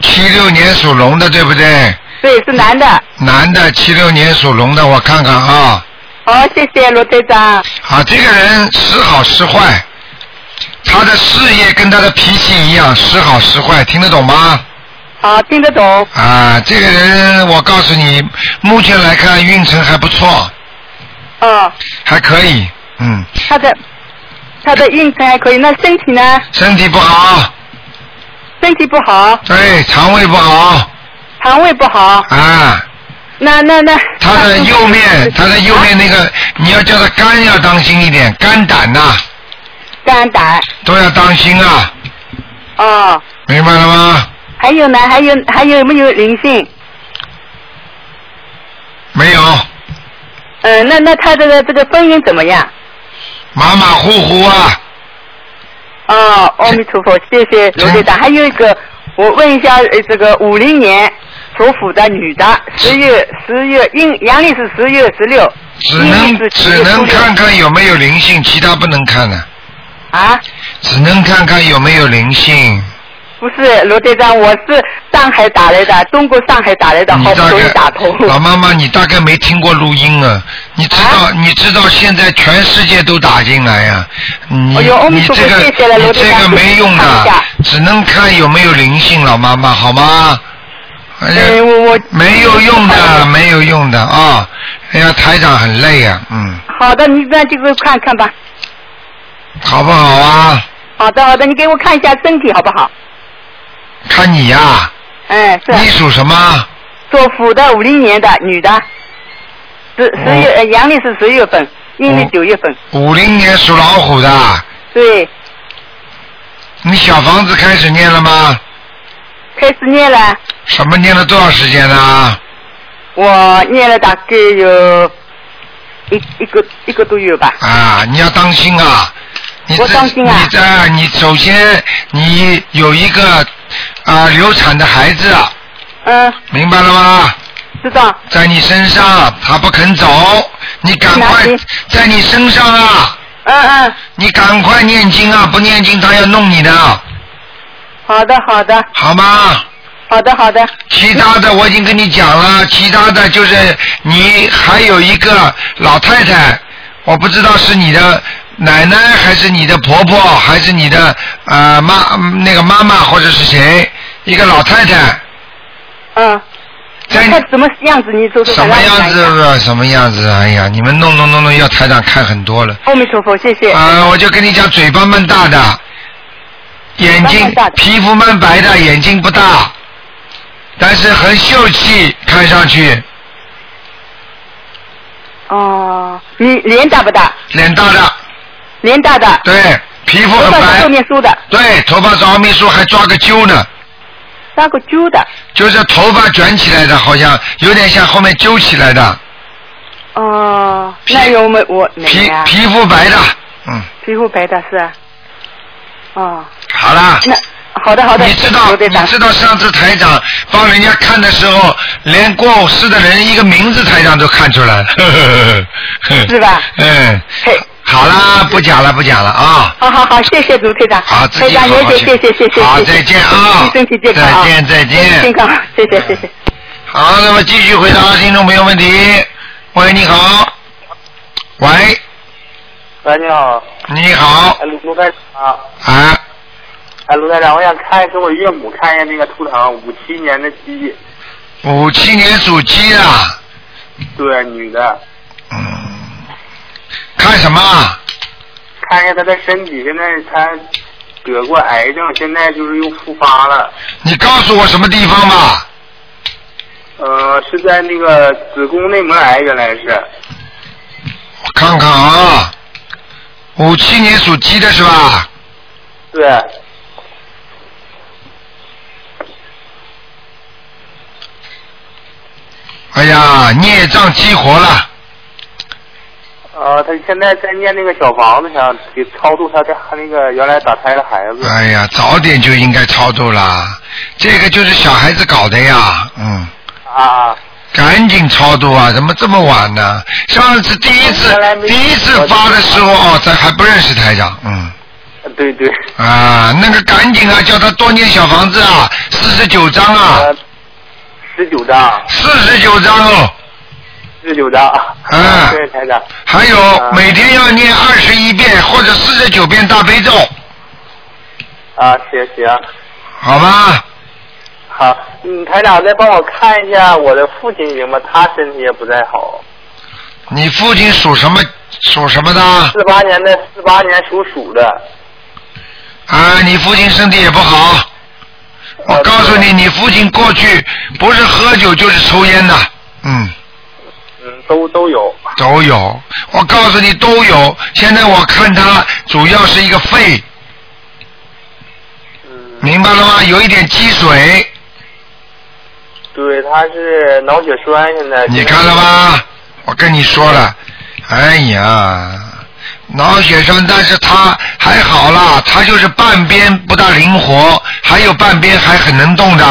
S1: 七六年属龙的，对不对？
S6: 对，是男的。
S1: 男的，七六年属龙的，我看看啊。
S6: 好，谢谢罗队长。
S1: 啊，这个人时好时坏，他的事业跟他的脾气一样，时好时坏，听得懂吗？
S6: 好，听得懂。
S1: 啊，这个人我告诉你，目前来看运程还不错，
S6: 啊，
S1: 还可以，嗯，
S6: 他的他的运程还可以，那身体呢？
S1: 身体不好，
S6: 身体不好，
S1: 对，肠胃不好，
S6: 肠胃不好。
S1: 啊，
S6: 那那那。
S1: 他的右面，他的右面
S6: 啊
S1: 那个，你要叫他肝要当心一点，肝胆呐、
S6: 肝胆。
S1: 都要当心啊，
S6: 哦，
S1: 明白了吗？
S6: 还有呢？还有还有没有灵性？
S1: 没有，
S6: 嗯、那那他这个这个婚姻怎么样？
S1: 马马虎虎啊，
S6: 哦，阿弥陀佛，谢谢罗队长。还有一个，我问一下，呃，这个五零年属虎的女的，十月十月阴阳历是十月十六，
S1: 只能只能看看有没有灵性，其他不能看的，
S6: 啊。
S1: 只能看看有没有灵性。
S6: 不是罗队长，我是上海打来的，中国上海打来的，好不容易打通。
S1: 老妈妈，你大概没听过录音啊？你知道、你知道现在全世界都打进来呀、你、你这个这个没用的，只能看有没有灵性，老妈妈好吗？哎呀，
S6: 嗯，我我
S1: 没有用的，没有用的啊！哎呀，台长很累呀、嗯，
S6: 好的，你那就给我看看吧。
S1: 好不好啊？
S6: 好的好的，你给我看一下身体好不好？
S1: 看你呀、
S6: 嗯，是
S1: 你属什么？
S6: 属虎的，五零年的女的，十十月、呃阳历是十月份，阴历
S1: 哦
S6: 九月份。
S1: 五零年属老虎的，
S6: 对，
S1: 你小房子开始念了吗？
S6: 开始念了，
S1: 什么念了多少时间呢？
S6: 我念了大概有一一个一个多月吧。
S1: 啊，你要当心啊！你
S6: 我
S1: 这
S6: 当心啊
S1: 你在你首先你有一个啊、流产的孩子，
S6: 嗯，
S1: 明白了吗？
S6: 知道。
S1: 在你身上，他不肯走，你赶快在你身上啊！
S6: 嗯嗯，
S1: 你赶快念经啊！不念经，他要弄你的，
S6: 好的好的
S1: 好吗？
S6: 好的好的。
S1: 其他的我已经跟你讲了，其他的就是你还有一个老太太，我不知道是你的奶奶还是你的婆婆还是你的呃妈那个妈妈或者是谁，一个老太太，
S6: 嗯。
S1: 在
S6: 看什么样子？你说说
S1: 什么样子？什么样子？哎呀，你们弄弄弄弄，要台长看很多了。
S6: 阿弥陀佛，谢谢。
S1: 啊、我就跟你讲，嘴巴蛮大的，眼睛皮肤蛮白的，眼睛不大，但是很秀气，看上去
S6: 哦，你脸大不大？
S1: 脸大的，
S6: 脸大的。
S1: 对，皮肤很
S6: 头发是后，面梳的，
S1: 对，头发是奥秘梳还抓个揪呢，
S6: 抓个揪的。
S1: 就是头发卷起来的，好像有点像后面揪起来的，
S6: 哦，
S1: 皮
S6: 那有没我？
S1: 皮皮肤白的，嗯，
S6: 皮肤白的是啊。哦，
S1: 好啦。
S6: 那好的好的。
S1: 你知道你知道上次台长帮人家看的时候，连过世的人一个名字台长都看出来了，
S6: 是吧
S1: 嗯
S6: 嘿，
S1: 好啦，不讲了不讲了啊。
S6: 好好好，谢谢卢队长。
S1: 好自
S6: 台长也谢
S1: 己好好
S6: 谢谢谢谢谢。
S1: 好再见啊
S6: 身体健康啊！
S1: 再见再见
S6: 身体健康，谢谢谢谢。
S1: 好，那么继续回答听众朋友问题。喂，你好。喂，
S7: 喂，你好，
S1: 你好
S7: 哎，卢卢台长，
S1: 啊，
S7: 哎，卢台长，我想看给我岳母看一下那个图腾，五七年的鸡，
S1: 五七年属鸡的，
S7: 对，女的，
S1: 嗯，看什么？
S7: 看一下他的身体，现在他得过癌症，现在就是又复发了，
S1: 你告诉我什么地方吧？
S7: 呃，是在那个子宫内膜癌，原来是，
S1: 我看看啊，五七年属鸡的是吧？
S7: 对，
S1: 哎呀，孽障激活了，
S7: 呃，他现在在念那个小房子，想给超度他的他那个原来打胎的孩子，
S1: 哎呀，早点就应该超度啦，这个就是小孩子搞的呀，嗯，
S7: 啊，
S1: 赶紧超度啊，怎么这么晚呢？上次第一次第一次发的时候哦，咱还不认识台长，嗯。
S7: 对对，
S1: 啊，那个赶紧啊，叫他多念小房子啊，四十九章啊，
S7: 呃，十九张，
S1: 四十九章哦，
S7: 四十九张，
S1: 嗯
S7: 对，台长。
S1: 还有
S7: 啊
S1: 每天要念二十一遍或者四十九遍大悲咒，
S7: 啊，行行，
S1: 好吧？
S7: 好，嗯，台长再帮我看一下我的父亲行吗？他身体也不太好，
S1: 你父亲属什么？属什么的？
S7: 四八年的，四八年属鼠的。
S1: 啊，你父亲身体也不好。我告诉你，你父亲过去不是喝酒就是抽烟的，嗯，
S7: 嗯，都都有。
S1: 都有。我告诉你都有。现在我看他主要是一个肺，
S7: 嗯，
S1: 明白了吗？有一点积水。
S7: 对，他是脑血栓，现在。
S1: 你看了？吗？我跟你说了，哎呀，脑血栓，但是他还好啦，他就是半边不大灵活，还有半边还很能动的。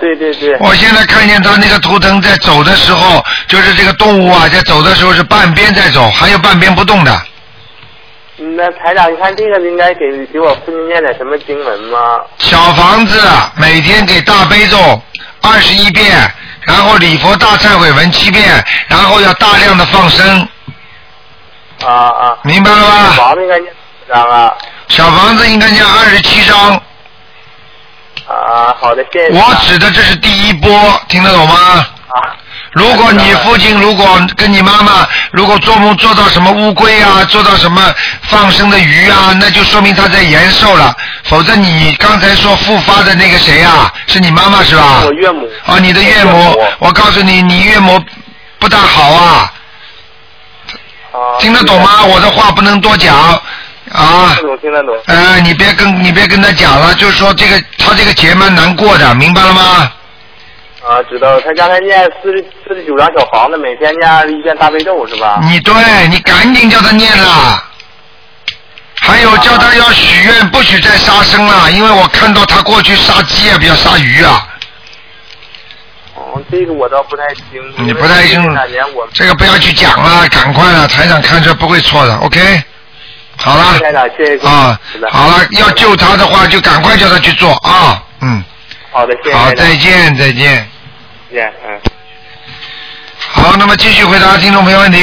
S7: 啊，对对对。
S1: 我现在看见他那个图腾在走的时候，就是这个动物啊，在走的时候是半边在走，还有半边不动的。
S7: 嗯那台长，你看这个应该给给我父亲念点什么经文吗？
S1: 小房子每天给大悲咒二十一遍，然后礼佛大忏悔文七遍，然后要大量的放生，
S7: 啊啊。
S1: 明白了吧？小？
S7: 房子应该念几张啊？
S1: 小房子应该念二十七章。
S7: 啊，好的，谢谢。
S1: 我指的这是第一波，听得懂吗？
S7: 啊。
S1: 如果你父亲如果跟你妈妈如果做梦做到什么乌龟啊，做到什么放生的鱼啊，那就说明他在延寿了。否则你刚才说复发的那个谁啊，是你妈妈是吧？
S7: 我岳母。
S1: 哦，你的岳母，我告诉你，你岳母不大好啊，
S7: 啊。
S1: 听得懂吗？我的话不能多讲，啊
S7: 听得懂听得懂。
S1: 呃，你别跟你别跟他讲了，就是说这个他这个节蛮难过的，明白了吗？
S7: 啊，知道。他刚才念四十四十九张小房子，每天念一遍大悲咒是吧？
S1: 你对你赶紧叫他念了。还有叫他要许愿，不许再杀生了，因为我看到他过去杀鸡啊，不要杀鱼啊。
S7: 哦，这个我倒不太清楚。
S1: 你不太清楚
S7: 这
S1: 个不要去讲了，赶快了，台长看着不会错的，OK。好了
S7: 谢谢
S1: 啊，好了，要救他的话就赶快叫他去做啊，嗯，
S7: 好的，谢谢
S1: 好，再见，再见。
S7: 再见，嗯。
S1: 好，那么继续回答听众朋友问题。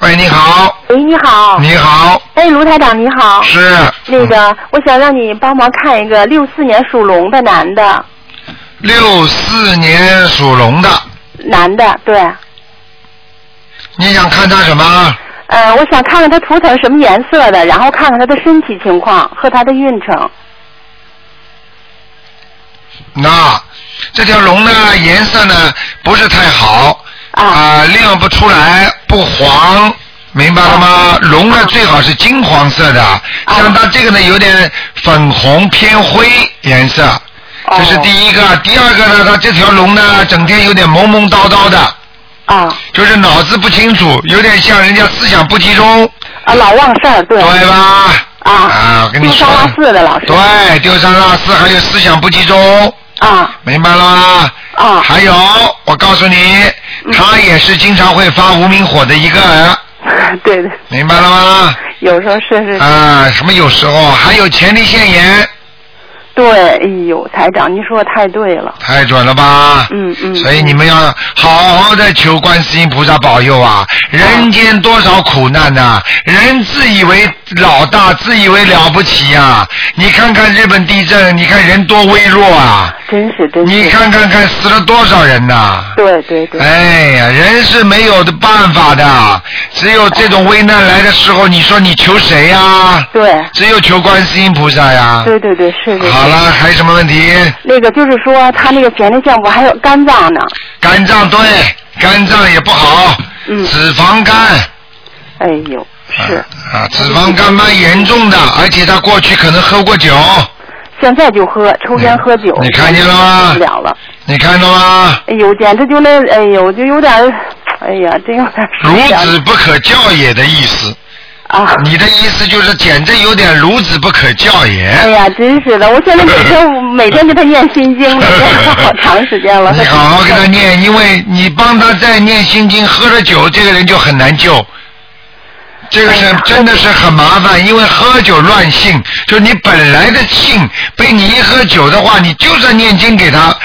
S1: 喂，你好，
S8: 喂，你好。
S1: 你好，
S8: 哎，卢台长你好。
S1: 是
S8: 那个，我想让你帮忙看一个六四年属龙的男的，
S1: 六四年属龙的，
S8: 男的，对。
S1: 你想看他什么？
S8: 呃，我想看看他图腾什么颜色的，然后看看他的身体情况和他的运程。
S1: 那这条龙呢，颜色呢不是太好啊、亮不出来，不黄。明白了吗？龙呢最好是金黄色的，像它这个呢有点粉红偏灰颜色，这是第一个。第二个呢，它这条龙呢整天有点懵懵叨叨的，
S8: 啊，
S1: 就是脑子不清楚，有点像人家思想不集中，
S8: 啊，老忘事儿，对。
S1: 对吧？
S8: 啊。
S1: 啊，我跟你说
S8: 丢三，落四的老师。
S1: 对，丢三落四，还有思想不集中。
S8: 啊。
S1: 明白了吗？
S8: 啊。
S1: 还有，我告诉你，
S8: 嗯
S1: 他也是经常会发无名火的一个人，
S8: 对对。
S1: 明白了吗？
S8: 有时候是是。
S1: 啊，什么有时候还有前列腺炎，
S8: 对，哎呦，台长，您说的太对了。
S1: 太准了吧？
S8: 嗯嗯。
S1: 所以你们要好好的求观世音菩萨保佑啊！人间多少苦难呐、人自以为老大，自以为了不起呀、你看看日本地震，你看人多微弱啊！
S8: 真是真是。
S1: 你看看看死了多少人呐、
S8: 对对对。
S1: 哎呀，人是没有的办法的，只有这种危难来的时候，你说你求谁呀、
S8: 对。
S1: 只有求观世音菩萨呀。
S8: 对对对，是是。
S1: 好了，还有什么问题？
S8: 那个就是说，他那个前列腺我还有肝脏呢？
S1: 肝脏对，肝脏也不好，
S8: 嗯
S1: 脂肪肝
S8: 哎呦，是。
S1: 啊，脂肪肝蛮严重的，而且他过去可能喝过酒，
S8: 现在就喝，抽烟喝酒。
S1: 你看见了吗
S8: 不了了。
S1: 你看到吗？
S8: 哎呦，简直就那，哎呦，就有点，哎呀，真有点
S1: 孺子不可教也的意思。
S8: 啊。
S1: 你的意思就是简直有点孺子不可教也。
S8: 哎呀，真是的，我现在每天每天给他念心经了，念了好长时间了。
S1: 你好好给他念，因为你帮他再念心经，喝了酒，这个人就很难救。这个是真的是很麻烦，因为喝酒乱性，就你本来的性被你一喝酒的话，你就算念经给他，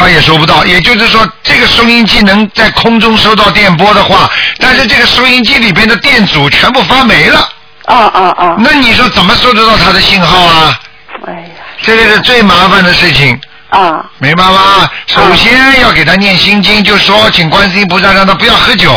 S1: 他也收不到。也就是说，这个收音机能在空中收到电波的话，但是这个收音机里边的电阻全部发没了。
S8: 啊啊啊！
S1: 那你说怎么收得到他的信号啊？
S8: 哎呀。
S1: 这个是最麻烦的事情。
S8: 啊。
S1: 明白吗？首先要给他念心经，就说请观世音菩萨让他不要喝酒。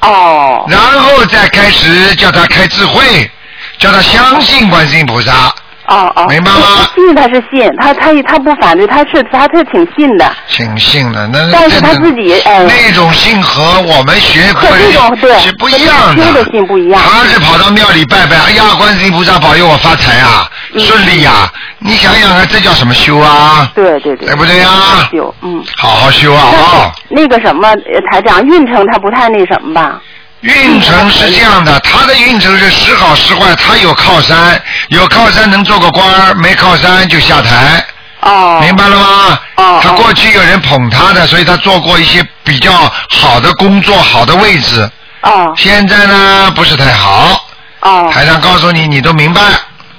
S8: 哦。
S1: 然后再开始叫他开智慧，叫他相信观世音菩萨。
S8: 哦哦。
S1: 明白吗？
S8: 信他是信，他他他不反对，他是他是挺信的。
S1: 挺信的，那
S8: 但是他自己哎。
S1: 那种信和我们学
S8: 和这种对
S1: 是不一样的。
S8: 修的信不一样。
S1: 他是跑到庙里拜拜，哎呀，观世音菩萨保佑我发财啊，
S8: 嗯
S1: 顺利呀！你想想看，这叫什么修啊？
S8: 对对对。
S1: 对不对呀？
S8: 修嗯。
S1: 好好修啊！啊。
S8: 那个什么，呃台长运程他不太那什么吧？
S1: 运程是这样的，他的运程是时好时坏，他有靠山，有靠山能做个官儿，没靠山就下台。
S8: 哦。
S1: 明白了吗？
S8: 哦。
S1: 他过去有人捧他的，所以他做过一些比较好的工作、好的位置。
S8: 哦。
S1: 现在呢，不是太好。
S8: 哦。
S1: 台上告诉你，你都明白。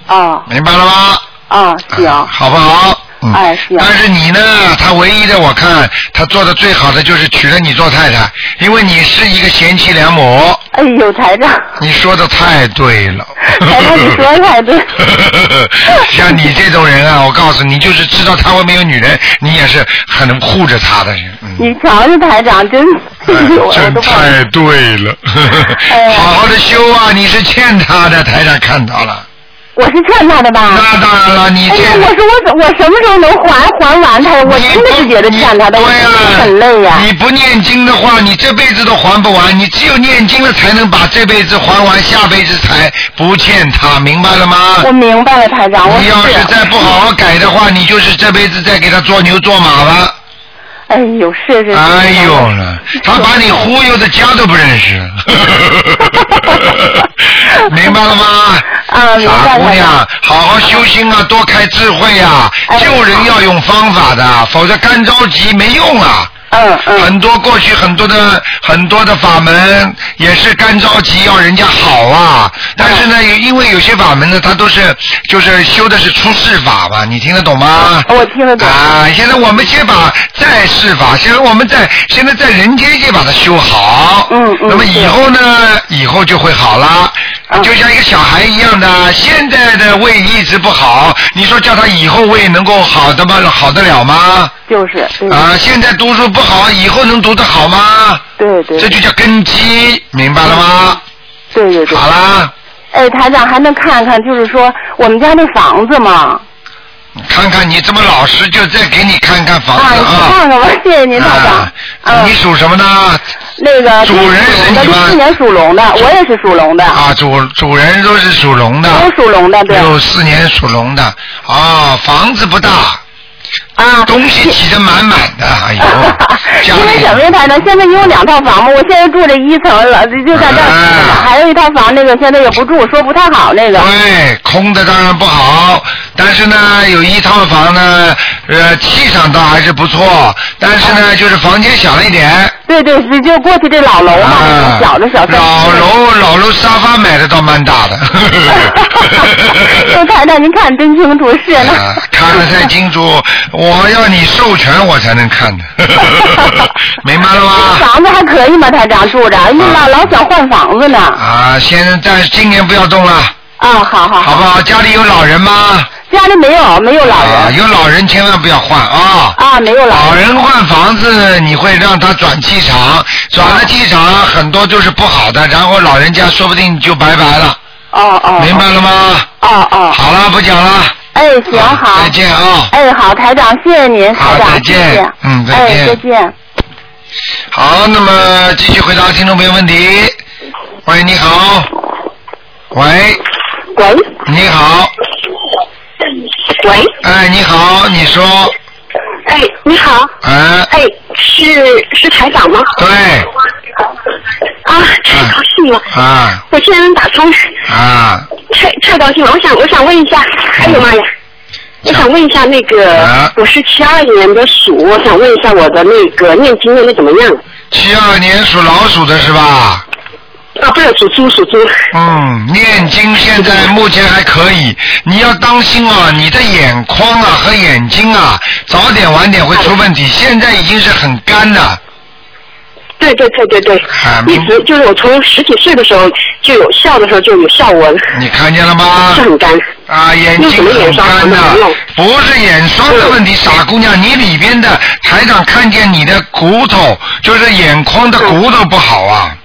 S8: 哦。
S1: 明白了吗？
S8: 哦，行。
S1: 好不好？嗯。
S8: 哎，行。
S1: 但是你呢，他唯一的我看他做的最好的就是娶了你做太太，因为你是一个贤妻良母。
S8: 哎呦，台长。
S1: 你说的太对了。
S8: 台长，你说的太对。
S1: 像你这种人啊，我告诉你，就是知道他外面有女人，你也是很能护着他的人。嗯
S8: 你瞧瞧，台长真，哎
S1: 真太对了，
S8: 哎
S1: 好好的修啊！你是欠他的，台长看到了。
S8: 我是欠他的吧？
S1: 那当然了，你
S8: 哎呀，我说我怎我什么时候能还还完他呀？我真的是觉得欠他的，
S1: 对呀、
S8: 真的很累呀。
S1: 你不念经的话，你这辈子都还不完。你只有念经了，才能把这辈子还完，下辈子才不欠他，明白了吗？
S8: 我明白了，台长，我
S1: 你要是再不好好改的话，你就是这辈子再给他做牛做马了。
S8: 哎呦，是是是。
S1: 哎呦了，他把你忽悠的家都不认识，明白了吗？
S8: 啊，明白
S1: 傻姑娘。，好好修心啊，多开智慧啊！
S8: 哎
S1: 救人要用方法的，否则干着急没用啊。
S8: 嗯嗯。
S1: 很多过去很多的很多的法门也是干着急要人家好啊，但是呢，有因为有些法门呢，它都是就是修的是出世法嘛，你听得懂吗？
S8: 我听得懂。
S1: 啊，现在我们先把在世法，现在我们在现在在人间先把它修好。
S8: 嗯嗯
S1: 那么以后呢，以后就会好了。
S8: 嗯
S1: 就像一个小孩一样的，现在的胃一直不好，你说叫他以后胃能够好的吗？好得了吗？
S8: 就是。对
S1: 啊，现在读书不好，以后能读得好吗？
S8: 对对。
S1: 这就叫根基，明白了吗？
S8: 对对对。
S1: 好啦，
S8: 哎，台长还能看看，就是说我们家那房子嘛。
S1: 看看你这么老实，就再给你看看房子啊。
S8: 看看吧，谢谢您，台长。
S1: 啊
S8: 嗯
S1: 你属什么呢？
S8: 那个
S1: 主人是你吗
S8: 六四年属龙的，我也是属龙的。
S1: 啊，主主人都是属龙的。
S8: 都属龙的，对。
S1: 有四年属龙的，啊，房子不大，
S8: 啊。
S1: 东西挤得满满的，哎呦，
S8: 因为
S1: 里
S8: 什么呀，台长？现在有两套房嘛，我现在住这一层了，就就在这儿，
S1: 啊
S8: 还有一套房，那个现在也不住，说不太好那个。
S1: 对，空的当然不好，但是呢，有一套房呢，呃，气场倒还是不错，但是呢，就是房间小了一点。
S8: 对对，是就过去这老楼嘛，
S1: 啊
S8: 小的小三
S1: 老楼老楼沙发买的倒蛮大的。
S8: 说台长，您看真清楚，是呢。
S1: 啊看得太清楚，我要你授权我才能看的，明白了吗？
S8: 房子还可以吗？台长住着，因为老老想换房子呢。
S1: 啊，现在但今年不要动了，
S8: 啊，好好
S1: 好不好？家里有老人吗？
S8: 家里没有没有老
S1: 啊，
S8: 人
S1: 有老人千万不要换啊。
S8: 啊，没有老
S1: 老
S8: 人。
S1: 人换房子，你会让他转气场，转了气场很多就是不好的，然后老人家说不定就拜拜了，
S8: 哦哦。
S1: 明白了吗？
S8: 哦哦。
S1: 好了，不讲了。
S8: 哎，行好。
S1: 再见啊。
S8: 哎，好，台长，谢谢您，台长，
S1: 好再见
S8: 谢谢。
S1: 嗯再见
S8: 哎，再见。
S1: 好，那么继续回答听众朋友问题。喂，你好。喂，
S9: 喂
S1: 你好。
S9: 喂，
S1: 哎，你好，你说。
S9: 哎，你好，
S1: 哎，
S9: 哎，是是台长吗？
S1: 对，
S9: 啊，太高兴了，
S1: 啊
S9: 我竟然能打通，
S1: 啊，
S9: 太太高兴了。我想我想问一下，哎呦妈呀！我想问一下，那个、
S1: 啊
S9: 我是七二年的鼠，我想问一下我的那个念经念的怎么样？
S1: 七二年属老鼠的是吧？
S9: 啊，不是属猪，属猪。
S1: 嗯，念经现在目前还可以，你要当心啊，你的眼眶啊和眼睛啊，早点晚点会出问题。现在已经是很干的，
S9: 对对对对对，
S1: 啊
S9: 一直就是我从十几岁的时候就有笑的时候就有笑纹，
S1: 你看见了吗
S9: 是？很干。
S1: 啊，眼睛很干的不是眼霜的问题，傻姑娘，你里边的台长看见你的骨头，就是眼眶的骨头不好啊。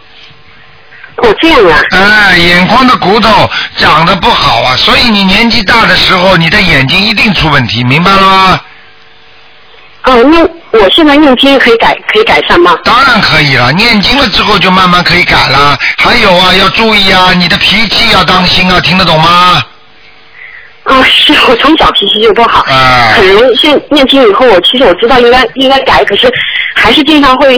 S9: 哦，这样啊。
S1: 哎，眼眶的骨头长得不好啊，所以你年纪大的时候，你的眼睛一定出问题，明白了吗？
S9: 哦，那我现在念经可以改可以改善吗？
S1: 当然可以了，念经了之后就慢慢可以改了。还有啊，要注意啊，你的脾气要当心啊，听得懂吗？
S9: 啊，是我从小脾气就不好，
S1: 啊
S9: 很容易。现在念经以后，我其实我知道应该应该改，可是还是经常会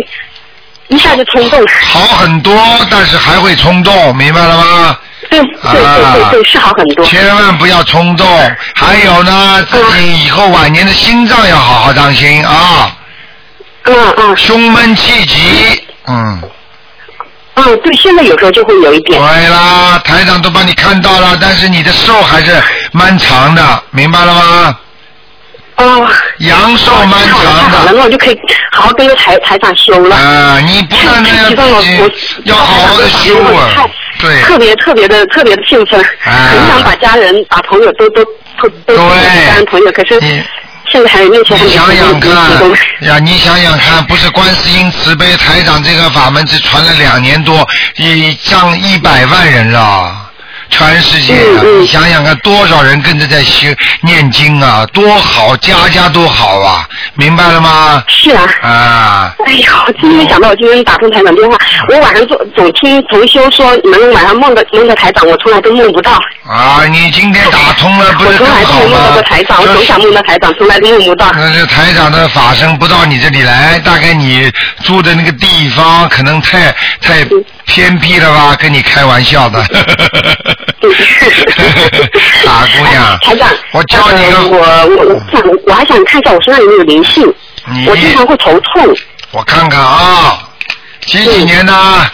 S9: 一下就冲动。
S1: 好很多，但是还会冲动，明白了吗？
S9: 对对对对对，是好很多。
S1: 千万不要冲动。还有呢，自己以后晚年的心脏要好好当心啊。
S9: 嗯嗯。
S1: 胸闷气急，嗯。
S9: 嗯，对，现在有时候就会有一点。
S1: 对啦，台长都帮你看到了，但是你的寿还是蛮长的，明白了吗？
S9: 哦。
S1: 阳寿蛮
S9: 太好了，太
S1: 长
S9: 好了，
S1: 的。
S9: 那我就可以好好跟着台台长修了。
S1: 啊，你不但
S9: 太
S1: 呢
S9: 激动了，
S1: 自己
S9: 我
S1: 要好好的修啊，对
S9: 特别特别的特别的兴奋，
S1: 啊
S9: 很想把家人、把朋友都都都都成为家人朋友，可是现在还目前还没
S1: 你想想看呀，你想想看，不是观世音慈悲台长这个法门只传了两年多，已上一百万人了。全世界啊，你想想看，多少人跟着在修念经啊，多好，家家都好啊，明白了吗？
S9: 是啊。
S1: 啊，
S9: 哎呦，真没想到我今天打通台长电话。我晚上总总听同修说能晚上梦到梦到台长，我从来都梦不到。
S1: 啊，你今天打通了，不
S9: 我
S1: 是更好
S9: 从来都没梦到
S1: 吗
S9: 过？台长，我总想梦到台长，从来都梦不到。
S1: 那是台长的法身不到你这里来，大概你住的那个地方可能太太偏僻了吧？跟你开玩笑的。傻姑娘，
S9: 台长，
S1: 我教你个
S9: 呃我我我想我还想看一下我身上有没有灵性，
S1: 你
S9: 我经常会头痛。
S1: 我看看啊，几几年的？
S9: 啊，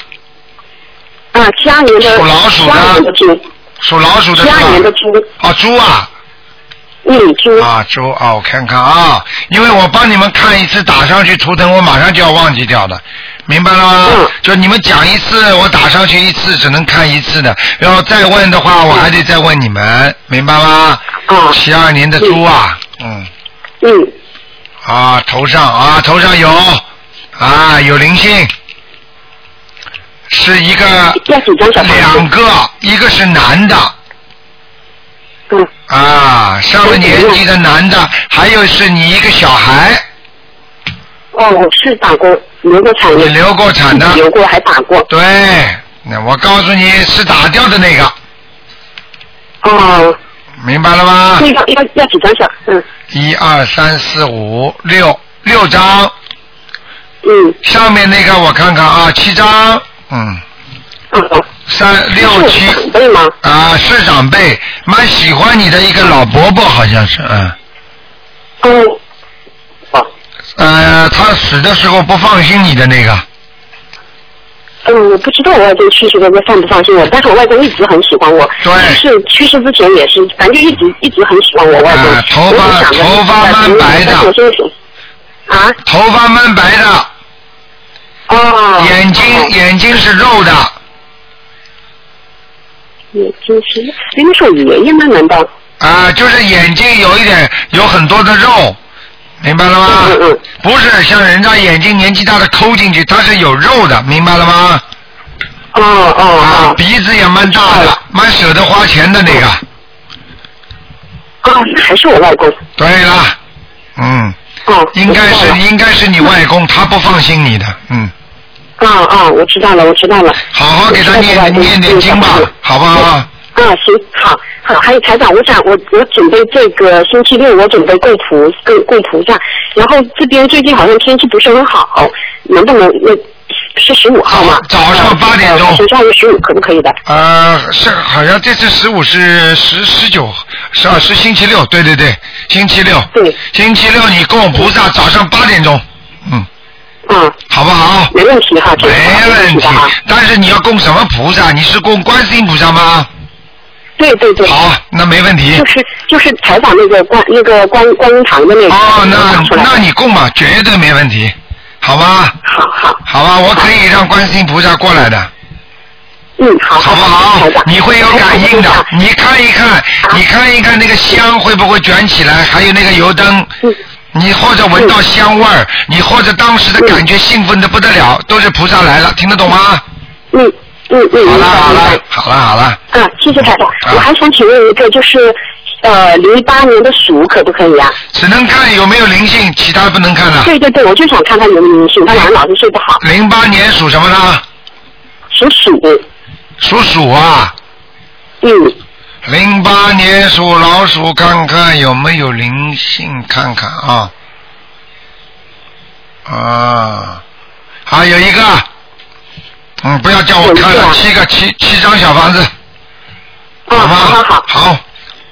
S9: 七二年的
S1: 属老鼠的属老鼠的
S9: 七
S1: 是吧？
S9: 二年的猪，
S1: 啊，猪啊。
S9: 嗯，猪。
S1: 啊，猪啊，我看看啊，因为我帮你们看一次打上去图腾，我马上就要忘记掉的，明白了吗？
S9: 嗯
S1: 就你们讲一次，我打上去一次，只能看一次的，然后再问的话，我还得再问你们，明白吗？
S9: 啊。
S1: 七二年的猪啊，嗯。
S9: 嗯。
S1: 啊，头上啊，头上有啊，有灵性，是一个两个，一个是男的。
S9: 嗯。
S1: 啊，上了年纪的男的，还有是你一个小孩。
S9: 哦，我是打过流过产的。
S1: 你流过产的
S9: 流过还打过。
S1: 对，那我告诉你是打掉的那个，
S9: 哦。
S1: 明白了吗？
S9: 那个要要几张小？嗯。
S1: 一二三四五六六张。
S9: 嗯。
S1: 上面那个我看看啊，七张，嗯。
S9: 嗯。
S1: 三六七。
S9: 长辈吗？
S1: 啊，是长辈，蛮喜欢你的一个老伯伯，好像是，嗯。
S9: 哦。
S1: 呃，他死的时候不放心你的那个，
S9: 嗯，我不知道我外公去世的时候放不放心我，但是我外公一直很喜欢我。
S1: 对。
S9: 就是去世之前也是，反正就一直一直很喜欢我外公。
S1: 啊头发头发蛮白的
S9: 啊。
S1: 头发蛮白的。
S9: 哦。
S1: 眼睛眼睛是肉的，
S9: 眼睛是，应该是我爷爷吗？难道？
S1: 啊，就是眼睛有一点有很多的肉，明白了吗？
S9: 嗯嗯。
S1: 不是像人家眼睛年纪大的抠进去，它是有肉的，明白了吗？
S9: 哦哦
S1: 啊，鼻子也蛮大的，蛮舍得花钱的那个。
S9: 哦，那还是我外公。
S1: 对了，嗯。
S9: 哦。
S1: 应该是应该是你外公，他不放心你的，嗯。
S9: 啊啊，我知道了，我知道了。
S1: 好好给他念念点经吧，好不好？
S9: 啊，行，好，好，还有台长，我想我我准备这个星期六我准备供菩供供菩萨，然后这边最近好像天气不是很好，能不能那是十五号吗？
S1: 早上八点钟
S9: 学校有十五可不可以的？
S1: 呃，是好像这次十五是十十九，十二，是星期六，对对对，星期六。
S9: 对。
S1: 星期六你供菩萨早上八点钟，嗯。
S9: 嗯。
S1: 好不好？
S9: 没问题哈，这个
S1: 没问题，但是你要供什么菩萨？你是供观世音菩萨吗？
S9: 对对对。
S1: 好，那没问题。
S9: 就是就是采访那个观那个观观音堂的那个。
S1: 哦，那那你供吧，绝对没问题，好吧？
S9: 好好。
S1: 好吧，我可以让观世音菩萨过来的。
S9: 嗯，好。
S1: 好不好？你会有感应的，你看一看，你看一看那个香会不会卷起来，还有那个油灯。你或者闻到香味儿，你或者当时的感觉兴奋的不得了，都是菩萨来了，听得懂吗？
S9: 嗯嗯嗯。
S1: 好了好了好了好了，
S9: 啊，谢谢台长。我还想请问一个，就是呃，零八年的鼠可不可以啊？
S1: 只能看有没有灵性，其他不能看了。
S9: 对对对，我就想看他有没有灵性，他晚上老是睡不好。
S1: 零八年属什么呢？
S9: 属鼠。
S1: 属鼠啊。
S9: 嗯。
S1: 零八年属老鼠，看看有没有灵性，看看啊。啊，还有一个，嗯，不要叫我看了，七个七七张小房子，好吗？好好好，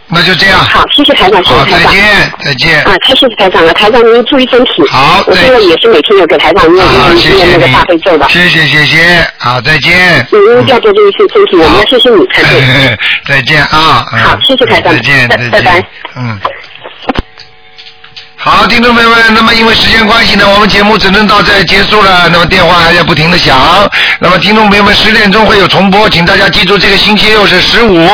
S1: 那就这样。
S9: 好，谢谢台长，谢谢
S1: 好，
S9: 台长。
S1: 再见，再见。
S9: 啊，太谢谢台长了，台长您注意身体。
S1: 好，
S9: 我现在也是每天有给台长念
S1: 好，
S9: 念
S1: 谢谢
S9: 念那个大悲咒的。
S1: 谢谢谢谢，好，再见。
S9: 你一定要多注意身体，我们要谢谢你才对。
S1: 再见啊！嗯
S9: 好，谢谢台长，
S1: 再见，再见。
S9: 拜拜。
S1: 嗯。好，听众朋友们，那么因为时间关系呢，我们节目只能到这结束了。那么电话还在不停的响。那么听众朋友们，十点钟会有重播，请大家记住，这个星期六是十五，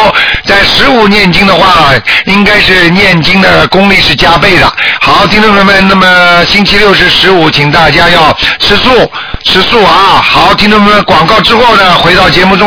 S1: 在十五念经的话，应该是念经的功力是加倍的。好，听众朋友们，那么星期六是十五，请大家要吃素，吃素啊。好，听众朋友们，广告之后呢，回到节目中。